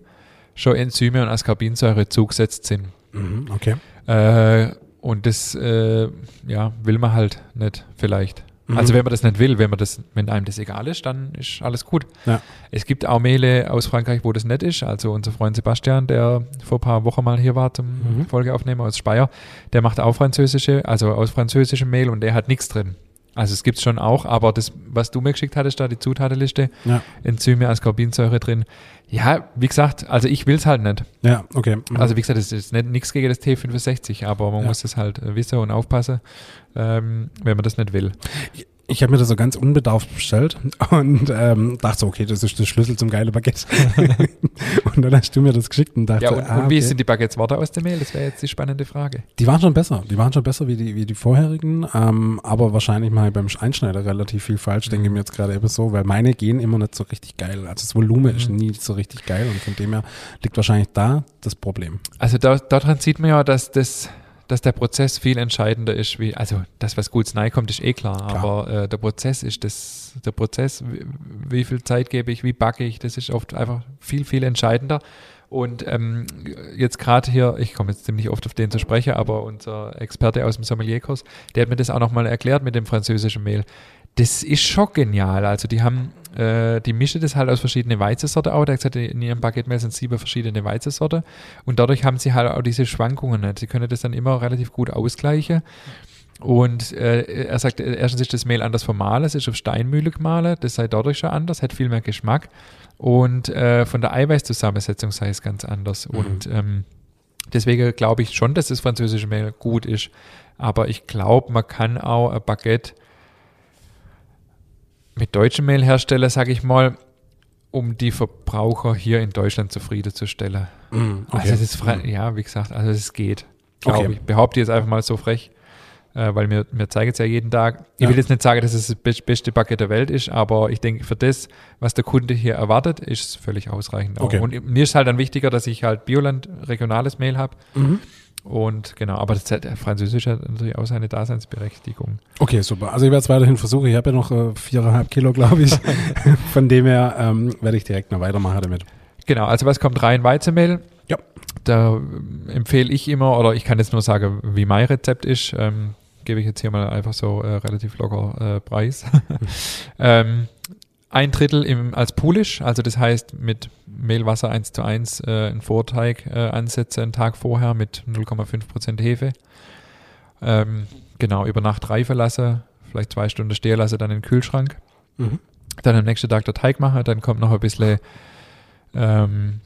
schon Enzyme und Ascorbinsäure zugesetzt sind. Mhm, okay. Äh, und das äh, ja, will man halt nicht vielleicht. Mhm. Also wenn man das nicht will, wenn man das, wenn einem das egal ist, dann ist alles gut. Ja. Es gibt auch Mehle aus Frankreich, wo das nicht ist. Also unser Freund Sebastian, der vor ein paar Wochen mal hier war zum Mhm. Folgeaufnehmen aus Speyer, der macht auch französische, also aus französischem Mehl und der hat nichts drin. Also es gibt es schon auch, aber das, was du mir geschickt hattest, da die Zutatenliste, Ja, Enzyme, Ascorbinsäure drin. Ja, wie gesagt, also ich will es halt nicht. ja, okay. Mhm. Also wie gesagt, es ist nicht nichts gegen das T65, aber man Ja. muss es halt wissen und aufpassen, ähm, wenn man das nicht will. Ich habe mir das so ganz unbedarft bestellt und ähm, dachte so, okay, das ist der Schlüssel zum geile Baguette. und dann hast du mir das geschickt und dachte, Ja, und, ah, und wie okay. sind die Baguettes Worte aus dem Mehl? Das wäre jetzt die spannende Frage. Die waren schon besser. Die waren schon besser wie die, wie die vorherigen, ähm, aber wahrscheinlich mal beim Einschneider relativ viel falsch, denke ich mir jetzt gerade eben so, weil meine gehen immer nicht so richtig geil. Also das Volumen ist Mhm. nie so richtig geil und von dem her liegt wahrscheinlich da das Problem. Also da, daran sieht man ja, dass das dass der Prozess viel entscheidender ist, wie, also das, was gut kommt, ist eh klar, Klar. aber äh, der Prozess ist das, der Prozess, wie, wie viel Zeit gebe ich, wie backe ich, das ist oft einfach viel, viel entscheidender. Und ähm, jetzt gerade hier, ich komme jetzt ziemlich oft auf den zu sprechen, aber unser Experte aus dem Sommelierkurs, der hat mir das auch nochmal erklärt mit dem französischen Mehl. Das ist schon genial. Also die haben, äh, die mischen das halt aus verschiedenen Weizensorten auch. Der hat gesagt, in ihrem Baguette-Mehl sind sieben verschiedene Weizensorten. Und dadurch haben sie halt auch diese Schwankungen nicht. Sie können das dann immer relativ gut ausgleichen. Und äh, er sagt, erstens ist das Mehl anders vermahlen, es ist auf Steinmühle gemahlen, das sei dadurch schon anders, hat viel mehr Geschmack. Und äh, von der Eiweißzusammensetzung sei es ganz anders. Mhm. Und ähm, deswegen glaube ich schon, dass das französische Mehl gut ist. Aber ich glaube, man kann auch ein Baguette mit deutschem Mehl herstellen, sage ich mal, um die Verbraucher hier in Deutschland zufriedenzustellen. Mhm, Also das ist frei, ja, wie gesagt, also es geht. Glaube Okay. ich. Behaupte jetzt einfach mal so frech, äh, weil mir, mir zeigen es ja jeden Tag. Ich Ja. will jetzt nicht sagen, dass es das best- beste Baguette der Welt ist, aber ich denke, für das, was der Kunde hier erwartet, ist es völlig ausreichend. Okay. Und mir ist halt dann wichtiger, dass ich halt Bioland regionales Mehl habe. Mhm. Und genau, aber das Französisch hat natürlich auch seine Daseinsberechtigung. Okay, super. Also ich werde es weiterhin versuchen. Ich habe ja noch äh, viereinhalb Kilo, glaube ich. Von dem her ähm, werde ich direkt noch weitermachen damit. Genau, also was kommt rein? Weizenmehl. Ja. Da ähm, empfehle ich immer, oder ich kann jetzt nur sagen, wie mein Rezept ist. Ähm, gebe ich jetzt hier mal einfach so äh, relativ locker äh, Preis. ähm, ein Drittel im, als Poolish, also das heißt mit Mehlwasser 1 zu 1 äh, einen Vorteig äh, ansetze einen Tag vorher mit 0,5% Hefe. Ähm, genau, über Nacht reifen lasse, vielleicht zwei Stunden stehen lasse, dann in den Kühlschrank Mhm. dann am nächsten Tag der Teig mache, dann kommt noch ein bisschen ähm,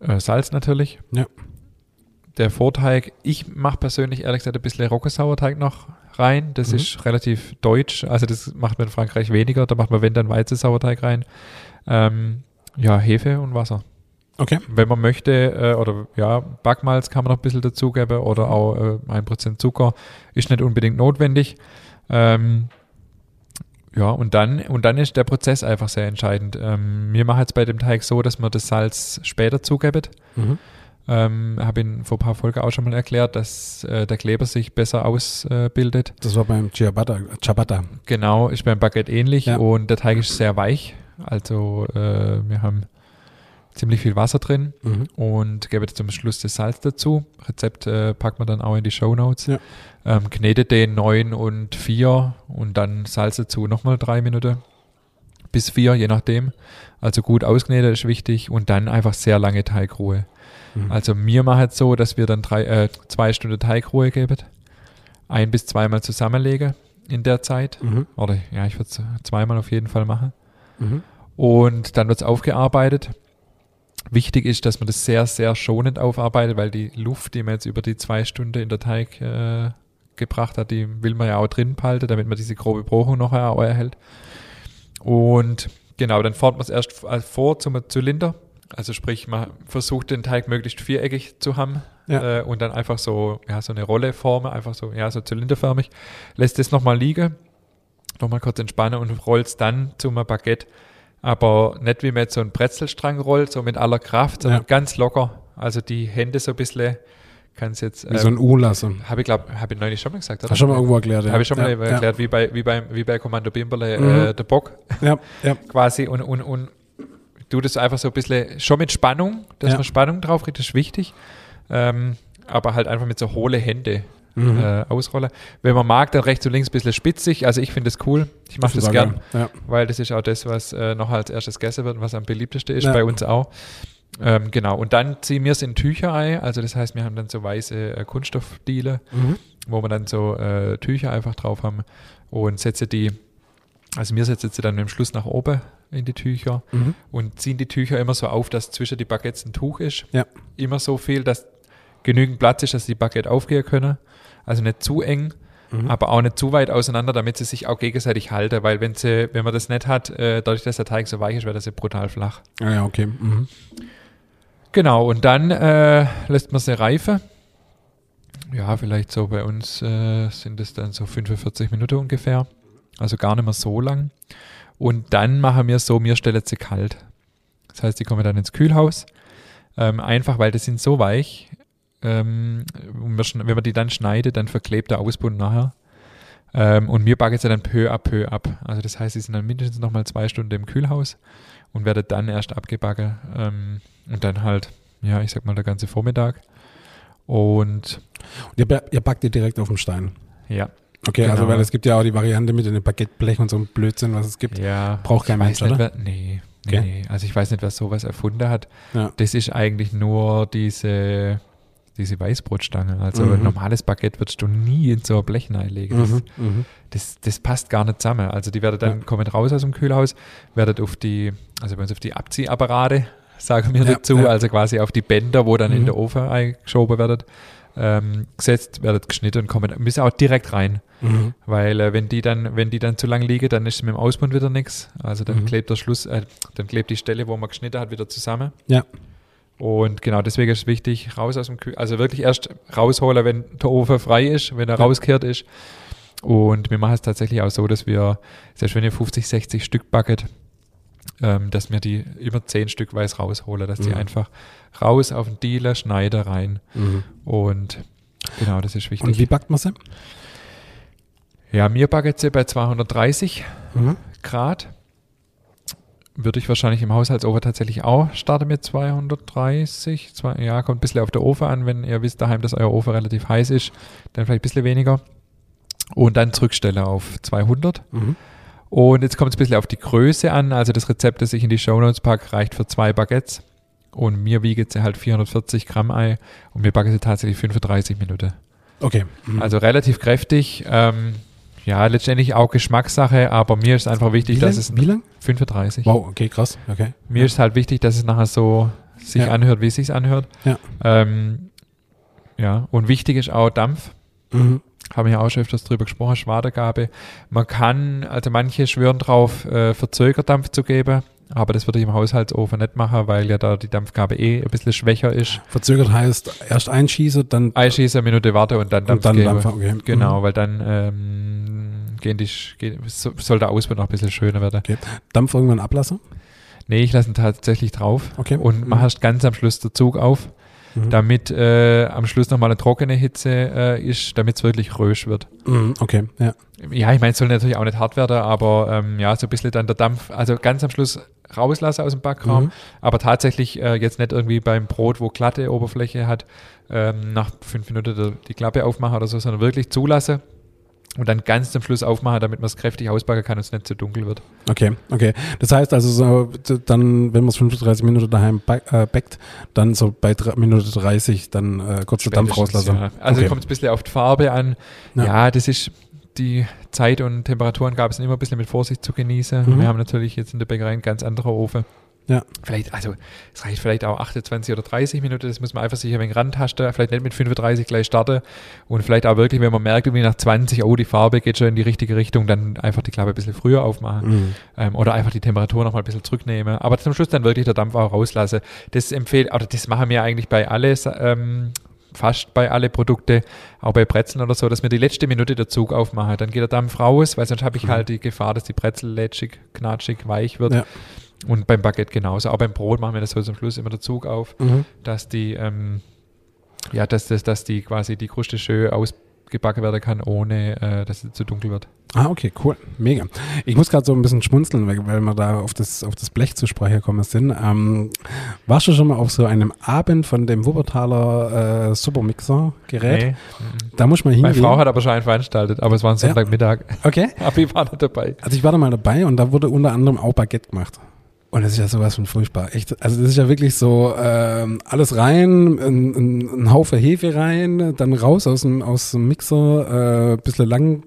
äh, Salz natürlich. Ja. Der Vorteig, ich mache persönlich ehrlich gesagt ein bisschen Roggensauerteig noch rein. Das Mhm. ist relativ deutsch, also das macht man in Frankreich weniger. Da macht man, wenn dann Weizensauerteig rein. Ähm, ja, Hefe und Wasser. Okay. Wenn man möchte, äh, oder ja, Backmalz kann man noch ein bisschen dazugeben oder auch äh, 1% Zucker. Ist nicht unbedingt notwendig. Ähm, ja, und dann, und dann ist der Prozess einfach sehr entscheidend. Ähm, wir machen jetzt bei dem Teig so, dass man das Salz später zugibt. Mhm. Ähm, Habe ihn vor ein paar Folgen auch schon mal erklärt, dass äh, der Kleber sich besser ausbildet. Das war beim Ciabatta. Ciabatta. Genau, ist beim Baguette ähnlich Ja. und der Teig ist sehr weich. Also äh, wir haben ziemlich viel Wasser drin Mhm. und gebe jetzt zum Schluss das Salz dazu. Rezept äh, packt man dann auch in die Show Notes. Ja. Ähm, knetet den 9 und 4 und dann Salz dazu nochmal drei Minuten bis vier, je nachdem. Also gut ausknetet ist wichtig und dann einfach sehr lange Teigruhe. Mhm. Also mir macht es so, dass wir dann drei, äh, zwei Stunden Teigruhe geben, ein bis zweimal zusammenlegen in der Zeit. Mhm. Oder ja, ich würde es zweimal auf jeden Fall machen. Mhm. Und dann wird es aufgearbeitet. Wichtig ist, dass man das sehr, sehr schonend aufarbeitet, weil die Luft, die man jetzt über die zwei Stunden in der Teig äh, gebracht hat, die will man ja auch drin behalten, damit man diese grobe Bruchung noch erhält. Und genau, dann formt man es erst vor zum Zylinder. Also sprich, man versucht den Teig möglichst viereckig zu haben Ja. äh, und dann einfach so, ja, so eine Rolle formen, einfach so, ja, so zylinderförmig. Lässt es nochmal liegen, nochmal kurz entspannen und rollt dann zum Baguette. Aber nicht wie man jetzt so einen Brezelstrang rollt, so mit aller Kraft, sondern Ja. ganz locker. Also die Hände so ein bisschen, kann es jetzt, Wie so ein U lassen. habe ich glaube, habe ich neulich schon mal gesagt, oder? Hast du schon mal irgendwo erklärt, ja. Habe ich schon mal ja, erklärt, wie bei, wie bei, wie bei Kommando Bimberle, Mhm. äh, der Bock Ja, ja. quasi und, und, und du das einfach so ein bisschen, schon mit Spannung, dass Ja. man Spannung drauf kriegt, das ist wichtig, ähm, aber halt einfach mit so hohle Hände Mhm. äh, ausrollen. Wenn man mag, dann rechts und links ein bisschen spitzig, also ich finde es cool, ich mache das auch gern. Ja. weil das ist auch das, was äh, noch als erstes gegessen wird und was am beliebtesten ist, Ja. bei uns auch. Ähm, genau, und dann ziehen wir es in Tücher ein, also das heißt, wir haben dann so weiße äh, Kunststoffdiele, Mhm. wo wir dann so äh, Tücher einfach drauf haben und setze die, also wir setzen sie dann im Schluss nach oben in die Tücher Mhm. und ziehen die Tücher immer so auf, dass zwischen die Baguettes ein Tuch ist. Ja. Immer so viel, dass genügend Platz ist, dass die Baguette aufgehen können. Also nicht zu eng, Mhm. aber auch nicht zu weit auseinander, damit sie sich auch gegenseitig halten, weil wenn sie, wenn man das nicht hat, äh, dadurch, dass der Teig so weich ist, wird das ja brutal flach. Ah, ja, okay. Mhm. Genau, und dann äh, lässt man sie reifen. Ja, vielleicht so bei uns äh, sind es dann so 45 Minuten ungefähr. Also gar nicht mehr so lang. Und dann machen wir so, wir stellen sie kalt. Das heißt, die kommen dann ins Kühlhaus. Ähm, einfach, weil die sind so weich. Ähm, wenn man die dann schneidet, dann verklebt der Ausbund nachher. Ähm, und wir backen sie dann peu à peu ab. Also das heißt, sie sind dann mindestens nochmal zwei Stunden im Kühlhaus und werden dann erst abgebacken. Ähm, und dann halt, ja, ich sag mal, der ganze Vormittag. Und Und ihr, ihr backt ihr direkt auf dem Stein. ja, Okay, also Genau. weil es gibt ja auch die Variante mit dem Baguetteblech und so einem Blödsinn, was es gibt. ja. Braucht kein Mensch, oder? Wer, nee, nee, Okay. nee. Also ich weiß nicht, wer sowas erfunden hat. Ja. Das ist eigentlich nur diese, diese Weißbrotstange. Also Mhm. ein normales Baguette würdest du nie in so ein Blech reinlegen. Das, Mhm. Mhm. das, das passt gar nicht zusammen. Also die werden dann, Ja. kommen raus aus dem Kühlhaus, werden auf die, also bei uns auf die Abziehapparate, sagen wir Ja, dazu, ja. also quasi auf die Bänder, wo dann in Mhm. der Ofen eingeschoben werden, ähm, gesetzt, werden geschnitten und kommen, müssen auch direkt rein. Mhm. Weil äh, wenn die dann, wenn die dann zu lang liegen, dann ist mit dem Ausbund wieder nichts. Also dann Mhm. klebt der Schluss, äh, dann klebt die Stelle, wo man geschnitten hat, wieder zusammen. Ja. Und genau deswegen ist es wichtig, raus aus dem Kühl, also wirklich erst rausholen, wenn der Ofen frei ist, wenn er Ja. rauskehrt ist. Und wir machen es tatsächlich auch so, dass wir, selbst wenn ihr 50, 60 Stück backet, ähm, dass wir die immer 10 Stück weiß rausholen, dass die Mhm. einfach raus auf den Dealer, Schneider rein. Mhm. Und genau, das ist wichtig. Und wie backt man sie? ja, mir backet sie bei 230 Mhm. Grad. Würde ich wahrscheinlich im Haushaltsofen tatsächlich auch starten mit 230. Zwei, ja, kommt ein bisschen auf der Ofen an. Wenn ihr wisst daheim, dass euer Ofen relativ heiß ist, dann vielleicht ein bisschen weniger. Und dann zurückstellen auf 200. Mhm. Und jetzt kommt es ein bisschen auf die Größe an. Also das Rezept, das ich in die Shownotes packe, reicht für zwei Baguettes. Und mir wiegt sie halt 440 Gramm Ei. Und mir backen sie tatsächlich 35 Minuten. Okay. Mhm. Also relativ kräftig. Ähm, ja, letztendlich auch Geschmackssache, aber mir ist einfach wichtig, wie dass lang? es Wie lang? 35. Wow, okay, krass. Okay. Mir ist halt wichtig, dass es nachher so sich Ja. anhört, wie es sich anhört. Ja. Ähm, ja, und wichtig ist auch Dampf. Mhm. Haben wir ja auch schon öfters drüber gesprochen, Schwadergabe. Man kann, also manche schwören drauf, äh, Verzögerdampf zu geben, aber das würde ich im Haushaltsofen nicht machen, weil ja da die Dampfgabe eh ein bisschen schwächer ist. Verzögert heißt erst einschieße, dann, Einschießen, eine Minute warte und dann Dampf und dann geben. Dampfer. Okay. Genau, Mhm. weil dann ähm, gehen die, so, soll der Ausbau noch ein bisschen schöner werden. Dampf irgendwann ablassen. Nee, ich lasse ihn tatsächlich drauf Okay. und Mhm. mache erst ganz am Schluss den Zug auf, Mhm. damit äh, am Schluss nochmal eine trockene Hitze äh, ist, damit es wirklich rösch wird. Mhm. Okay, ja. Ja, ich meine, es soll natürlich auch nicht hart werden, aber ähm, ja, so ein bisschen dann der Dampf, also ganz am Schluss rauslassen aus dem Backraum, Mhm. aber tatsächlich äh, jetzt nicht irgendwie beim Brot, wo glatte Oberfläche hat, ähm, nach fünf Minuten die, die Klappe aufmachen oder so, sondern wirklich zulassen und dann ganz zum Schluss aufmachen, damit man es kräftig ausbacken kann und es nicht zu dunkel wird. Okay, okay. Das heißt also so, dann, wenn man es 35 Minuten daheim back, äh, backt, dann so bei drei, Minute 30 dann äh, kurz den Dampf rauslassen. Ja. Also okay. kommt es ein bisschen auf die Farbe an. Ja. Ja. das ist die Zeit und Temperaturen gab es immer ein bisschen mit Vorsicht zu genießen. Mhm. Wir haben natürlich jetzt in der Bäckerei einen ganz anderen Ofen. Ja. Vielleicht, also es reicht vielleicht auch 28 oder 30 Minuten, das muss man einfach sich ein wenig rantasten, vielleicht nicht mit 35 gleich starten und vielleicht auch wirklich, wenn man merkt, irgendwie nach 20, oh, die Farbe geht schon in die richtige Richtung, dann einfach die Klappe ein bisschen früher aufmachen Mhm. ähm, oder einfach die Temperatur nochmal ein bisschen zurücknehmen, aber zum Schluss dann wirklich der Dampf auch rauslassen. Das empfehle, oder das machen wir eigentlich bei alles, ähm, fast bei alle Produkte, auch bei Brezeln oder so, dass wir die letzte Minute der Zug aufmachen. Dann geht der Dampf raus, weil sonst habe ich Mhm. halt die Gefahr, dass die Brezel lätschig, knatschig, weich wird. Ja. Und beim Baguette genauso. Auch beim Brot machen wir das so zum Schluss immer der Zug auf, Mhm. dass die, ähm, ja, dass, dass, dass die quasi die Kruste schön ausgebacken werden kann, ohne äh, dass es zu dunkel wird. Ah, okay, cool. Mega. Ich muss gerade so ein bisschen schmunzeln, weil, weil wir da auf das, auf das Blech zu Sprache gekommen sind. Ähm, warst du schon mal auf so einem Abend von dem Wuppertaler äh, Supermixer-Gerät? Nee. Da muss man Meine hingehen. Frau hat aber schon einen veranstaltet, aber es war ein Ja. Sonntagmittag. okay. Aber ich war nicht dabei. Also ich war da mal dabei und da wurde unter anderem auch Baguette gemacht. Und das ist ja sowas von furchtbar. Echt, also das ist ja wirklich so ähm, alles rein, ein, ein, ein Haufen Hefe rein, dann raus aus dem, aus dem Mixer, äh, bisschen lang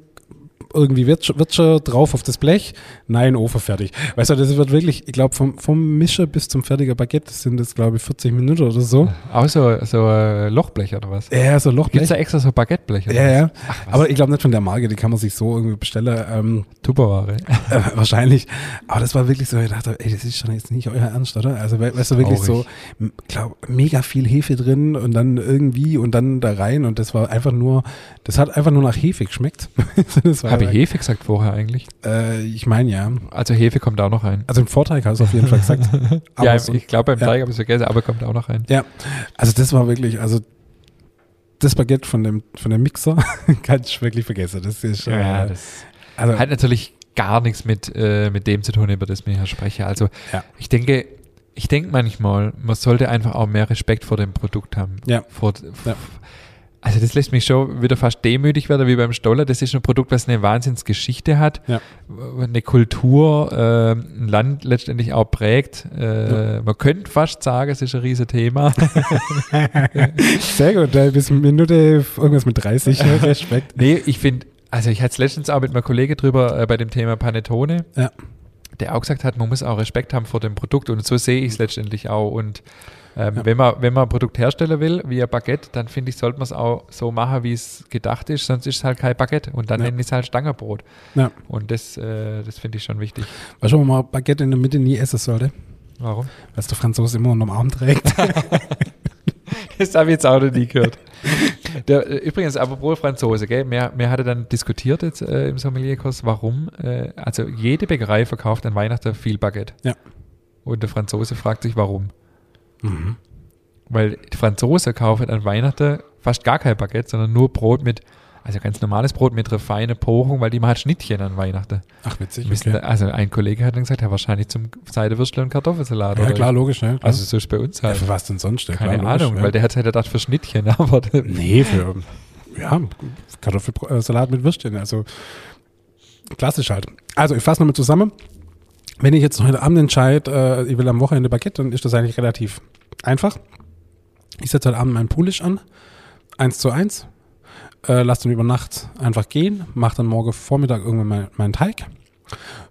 irgendwie Wirtsche, Wirtsche drauf auf das Blech, nein, Ofen fertig. Weißt du, das wird wirklich, ich glaube, vom, vom Mischer bis zum fertigen Baguette sind das, glaube ich, 40 Minuten oder so. Auch so, so äh, Lochblech oder was? Ja, so Lochblech. es da extra so Baguetteblech? oder Ja, was? ja. Ach? Aber ich glaube nicht von der Marke, die kann man sich so irgendwie bestellen. Ähm, Tupperware. Äh, wahrscheinlich. Aber das war wirklich so, ich dachte, ey, das ist schon jetzt nicht euer Ernst, oder? Also, we weißt du, wirklich so, Traurig. m- glaub, mega viel Hefe drin und dann irgendwie und dann da rein und das war einfach nur, das hat einfach nur nach Hefe geschmeckt. das war Habe ich Hefe gesagt vorher eigentlich? Äh, ich meine ja. Also Hefe kommt auch noch rein. Also im Vorteig hast du auf jeden Fall gesagt. Ja, ich glaube beim ja. Teig habe ich es vergessen, aber kommt auch noch rein. ja, also das war wirklich, also das Baguette von dem, von dem Mixer kann ich wirklich vergessen. Das ist, äh, das also, hat natürlich gar nichts mit, äh, mit dem zu tun, über das wir hier sprechen. Also Ja. ich denke, ich denke manchmal, man sollte einfach auch mehr Respekt vor dem Produkt haben. Ja. Vor, Ja. Also das lässt mich schon wieder fast demütig werden wie beim Stoller. Das ist ein Produkt, was eine Wahnsinnsgeschichte hat, Ja. eine Kultur, äh, ein Land letztendlich auch prägt. Äh, Man könnte fast sagen, es ist ein riesen Thema. sehr gut, bis Minute irgendwas mit 30, ne? Respekt. nee, ich finde, also ich hatte es letztens auch mit meinem Kollege drüber äh, bei dem Thema Panettone. Ja. der auch gesagt hat, man muss auch Respekt haben vor dem Produkt und so sehe ich es letztendlich auch. Und ähm, Ja. wenn, man, wenn man ein Produkt herstellen will, wie ein Baguette, dann finde ich, sollte man es auch so machen, wie es gedacht ist, sonst ist es halt kein Baguette und dann Ja. nenne ich es halt Stangerbrot. Ja. Und das, äh, das finde ich schon wichtig. Weißt du, warum man Baguette in der Mitte nie essen sollte? Warum? Weil es der Franzose immer unterm Arm trägt. Das habe ich jetzt auch noch nie gehört. Der, äh, übrigens, apropos Franzose, gell? Mir, mir hatte dann diskutiert jetzt äh, im Sommelierkurs, warum, äh, also jede Bäckerei verkauft an Weihnachten viel Baguette. Ja. Und der Franzose fragt sich, warum. Mhm. Weil die Franzosen kaufen an Weihnachten fast gar kein Baguette, sondern nur Brot mit, also ganz normales Brot mit einer feinen Pochung, weil die machen Schnittchen an Weihnachten. Ach, witzig. Müssen Okay. Also ein Kollege hat dann gesagt, ja wahrscheinlich zum Seidewürstel und Kartoffelsalat. Ja, klar, logisch. Ne? Klar. Also so ist bei uns ja, halt. für was denn sonst? Ja, Keine klar, logisch, Ahnung, ja. weil der hat halt gedacht für Schnittchen, aber Nee, für ja, Kartoffelsalat mit Würstchen. Also klassisch halt. Also ich fasse nochmal zusammen. Wenn ich jetzt heute Abend entscheide, äh, ich will am Wochenende Baguette, dann ist das eigentlich relativ einfach. Ich setze heute Abend meinen Poolish an, eins zu eins, äh, lasse dann über Nacht einfach gehen, mache dann morgen Vormittag irgendwann mein, meinen Teig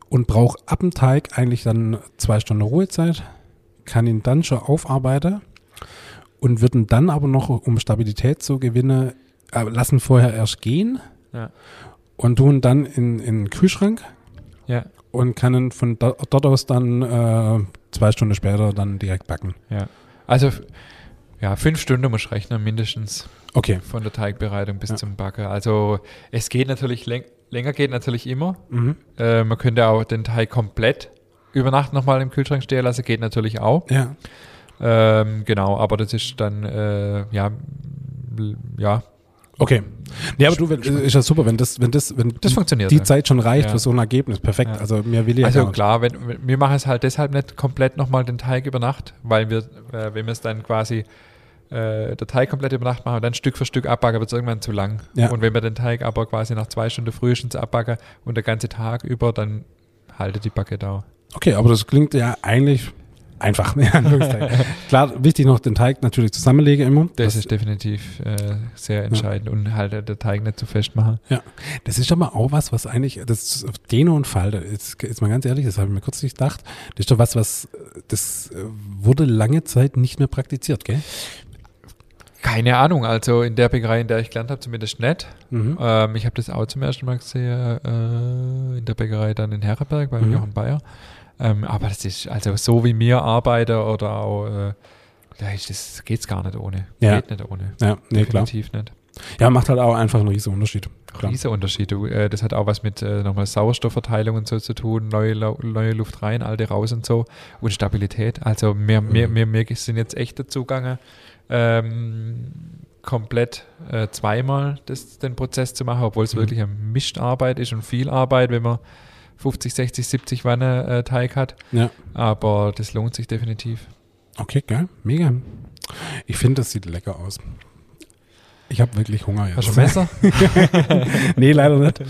und brauche ab dem Teig eigentlich dann zwei Stunden Ruhezeit, kann ihn dann schon aufarbeiten und würden dann aber noch, um Stabilität zu gewinnen, äh, lassen vorher erst gehen Ja. und tun dann in, in den Kühlschrank ja, und können von do, dort aus dann äh, zwei Stunden später dann direkt backen. ja. Also ja, fünf Stunden muss ich rechnen, mindestens Okay. von der Teigbereitung bis Ja. zum Backen. Also es geht natürlich läng länger geht natürlich immer. Mhm. Äh, man könnte auch den Teig komplett über Nacht nochmal im Kühlschrank stehen lassen, geht natürlich auch. Ja. Ähm, genau, aber das ist dann, äh, ja, ja, Okay. Nee, aber du, wenn, ist ja super, wenn das, wenn das, wenn das die, funktioniert. die ja. Zeit schon reicht Ja. für so ein Ergebnis. Perfekt. Ja. Also mir will ja Also klar, wenn, wir machen es halt deshalb nicht komplett nochmal den Teig über Nacht, weil wir, äh, wenn wir es dann quasi äh, der Teig komplett über Nacht machen und dann Stück für Stück abbacken, wird es irgendwann zu lang. Ja. Und wenn wir den Teig aber quasi nach zwei Stunden frühestens abbacken und der ganze Tag über, dann haltet die Backe da. Okay, aber das klingt ja eigentlich einfach. Klar, wichtig noch den Teig natürlich zusammenlege immer. Das, ist definitiv äh, sehr entscheidend und halt äh, der Teig nicht zu fest machen. Das ist aber auch was, was eigentlich, das Dehne und Falte, jetzt, jetzt mal ganz ehrlich, das habe ich mir kurz nicht gedacht, das ist doch was, was, das äh, wurde lange Zeit nicht mehr praktiziert, gell? Keine Ahnung, also in der Bäckerei, in der ich gelernt habe, zumindest nicht. Mhm. Ähm, ich habe das auch zum ersten Mal gesehen äh, in der Bäckerei dann in Herrenberg bei Mhm. Jochen Bayer. Ähm, aber das ist, also so wie wir arbeiten oder auch, äh, da ist das geht's gar nicht ohne. Ja. Geht nicht ohne. Ja, nee, klar. Definitiv nicht. Ja, macht halt auch einfach einen riesen Unterschied. Klar. Riese Unterschied. Äh, das hat auch was mit äh, nochmal Sauerstoffverteilung und so zu tun, neue, neue Luft rein, alte raus und so und Stabilität. Also wir, wir, Mhm. wir, wir sind jetzt echt dazu gegangen, ähm, komplett äh, zweimal das, den Prozess zu machen, obwohl es Mhm. wirklich eine Mischarbeit ist und viel Arbeit, wenn man 50, 60, 70 Wanne äh, Teig hat. Ja. Aber das lohnt sich definitiv. Okay, geil. Mega. Ich finde, das sieht lecker aus. Ich habe wirklich Hunger jetzt. Hast du ein Messer? nee, leider nicht.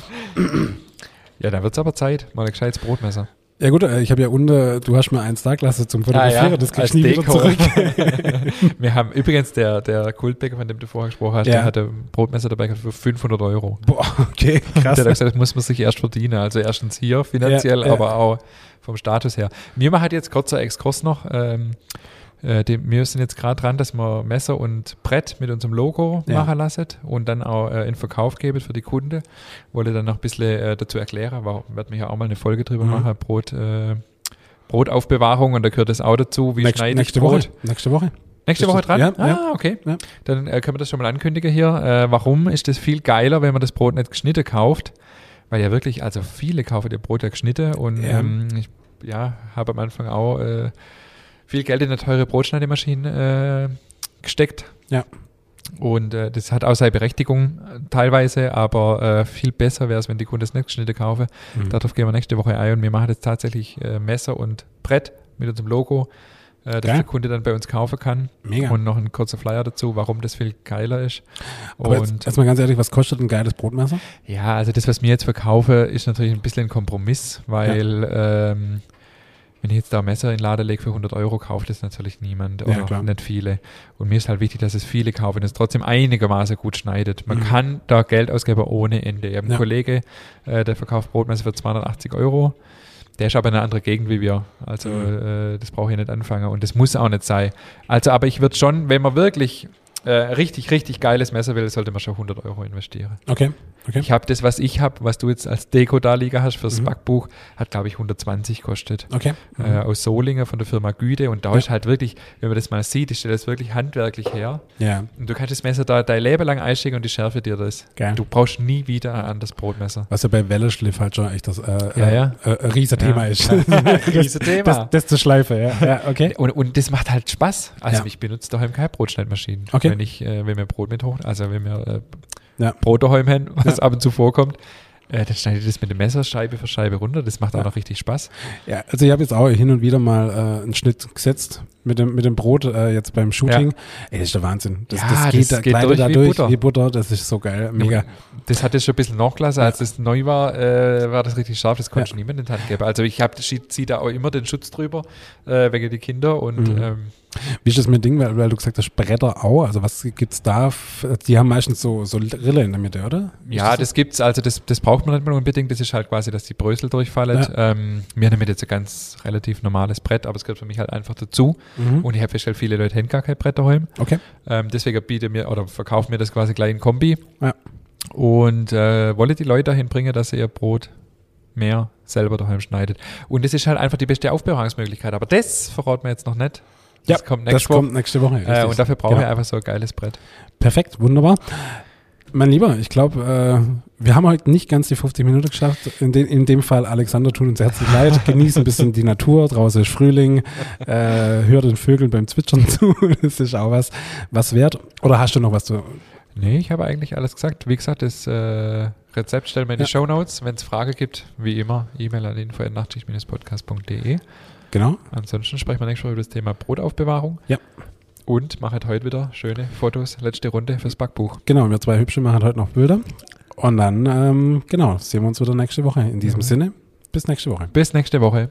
ja, dann wird es aber Zeit. Mal ein gescheites Brotmesser. Ja gut, äh, ich habe ja unten, du hast mir eins da gelassen zum Fotografieren, Ah, das kriegst du nie wieder Deko. zurück. Wir haben übrigens der, der Kultbäcker, von dem du vorher gesprochen hast, Ja. der hatte ein Brotmesser dabei gehabt für 500 Euro. Boah, okay, Der krass. hat gesagt, das muss man sich erst verdienen. Also erstens hier finanziell, Ja, ja. aber auch vom Status her. Wir machen jetzt kurzer Exkurs noch. Ähm, äh, dem, wir sind jetzt gerade dran, dass wir Messer und Brett mit unserem Logo Ja. machen lassen und dann auch äh, in Verkauf geben für die Kunden. Wollte dann noch ein bisschen äh, dazu erklären, warum wird mir ja auch mal eine Folge drüber Mhm. machen, Brot, äh, Brotaufbewahrung und da gehört das auch dazu, wie Nächste, schneide ich nächste Brot. Woche. Nächste Woche. Nächste Woche dran? ja, ah, ja. okay. Ja. Dann äh, können wir das schon mal ankündigen hier. Äh, warum ist das viel geiler, wenn man das Brot nicht geschnitten kauft? Weil ja wirklich, also viele kaufen ihr Brot ja geschnitten und Ja. ähm, ich ja, habe am Anfang auch äh, viel Geld in eine teure Brotschneidemaschine äh, gesteckt. Ja. Und äh, das hat auch seine Berechtigung äh, teilweise, aber äh, viel besser wäre es, wenn die Kunden es nicht geschnitten kaufen. Mhm. Darauf gehen wir nächste Woche ein und wir machen jetzt tatsächlich äh, Messer und Brett mit unserem Logo, äh, das Geil. der Kunde dann bei uns kaufen kann. Mega. Und noch ein kurzer Flyer dazu, warum das viel geiler ist. Aber jetzt, Und erstmal ganz ehrlich, was kostet ein geiles Brotmesser? ja, also das, was mir jetzt verkaufe, ist natürlich ein bisschen ein Kompromiss, weil ähm, wenn ich jetzt da ein Messer in den Laden lege für 100 Euro, kauft es natürlich niemand Ja, oder klar. nicht viele. Und mir ist halt wichtig, dass es viele kaufen und es trotzdem einigermaßen gut schneidet. Man Mhm. kann da Geld ausgeben ohne Ende. Ich habe einen Ja. Kollege, äh, der verkauft Brotmesser für 280 Euro. Der ist aber in einer anderen Gegend wie wir. Also Mhm. äh, das brauche ich nicht anfangen und das muss auch nicht sein. Also aber ich würde schon, wenn man wirklich äh, richtig, richtig geiles Messer will, sollte man schon 100 Euro investieren. Okay. Okay. Ich habe das, was ich habe, was du jetzt als Deko da liegen hast fürs Mhm. Backbuch, hat glaube ich 120 kostet. Okay. Äh, aus Solingen von der Firma Güde und da Ja. ist halt wirklich, wenn man das mal sieht, ist das wirklich handwerklich her. Ja, Und du kannst das Messer da dein Leben lang einstecken und die schärfe dir das. geil. Du brauchst nie wieder ein anderes Brotmesser. Was ja bei Welleschliff halt schon echt das äh, Ja, ja. Äh, äh, Riesenthema Ja. ist. Riesenthema. Das, das zur Schleife, ja. ja okay. Und, und das macht halt Spaß. Also ich benutze daheim keine Brotschneidmaschinen. Okay. Wenn ich, äh, wenn wir Brot mit hoch, also wenn äh, Ja. Brot daheim haben, was ab und zu vorkommt, äh, dann schneide ich das mit dem Messer Scheibe für Scheibe runter. Das macht auch Ja. noch richtig Spaß. Ja, also ich habe jetzt auch hin und wieder mal äh, einen Schnitt gesetzt mit dem, mit dem Brot äh, jetzt beim Shooting. Ey, das ist der Wahnsinn. Das, Ja, das geht, das da, geht durch da wie durch Butter. wie Butter. Das ist so geil. Mega. Das hat jetzt schon ein bisschen nachgelassen. Als das neu war, äh, war das richtig scharf. Das konnte Ja. ich niemand in die Hand geben. Also ich habe ziehe da auch immer den Schutz drüber, äh, wegen die Kinder. Und Mhm. ähm, Wie ist das mit Ding, weil, weil du gesagt hast, Bretter auch? Also was gibt's da? Die haben meistens so, so Rille in der Mitte, oder? Ja, so? das gibt's. Also das, das braucht man nicht mehr unbedingt. Das ist halt quasi, dass die Brösel durchfallen. Ähm, wir haben jetzt ein ganz relativ normales Brett, aber es gehört für mich halt einfach dazu. Mhm. Und ich habe festgestellt, viele Leute haben gar kein Brett daheim. Okay. Ähm, deswegen biete mir oder verkaufe mir das quasi gleich in Kombi. Ja. Und äh, wolle die Leute dahin bringen, dass sie ihr Brot mehr selber daheim schneidet. Und das ist halt einfach die beste Aufbewahrungsmöglichkeit. Aber das verraten wir jetzt noch nicht. Das kommt das nächste Woche. kommt nächste Woche. Äh, und dafür brauche Genau. ich einfach so ein geiles Brett. Perfekt, wunderbar. Mein Lieber, ich glaube, äh, wir haben heute nicht ganz die 50 Minuten geschafft. In, de, in dem Fall, Alexander, tut uns herzlich leid. Genieß ein bisschen die Natur. Draußen ist Frühling. Äh, hör den Vögeln beim Zwitschern zu. Das ist auch was, was wert. Oder hast du noch was zu? Nee, ich habe eigentlich alles gesagt. Wie gesagt, das äh, Rezept stellen wir in Ja. die Shownotes. Wenn es Frage gibt, wie immer, E-Mail an info.nachtschicht-podcast.de. Genau. Ansonsten sprechen wir nächste Woche über das Thema Brotaufbewahrung. Ja. Und mache heute wieder schöne Fotos, letzte Runde fürs Backbuch. Genau, wir zwei Hübsche machen heute noch Bilder. Und dann, ähm, genau, sehen wir uns wieder nächste Woche. In diesem Ja. Sinne, bis nächste Woche. Bis nächste Woche.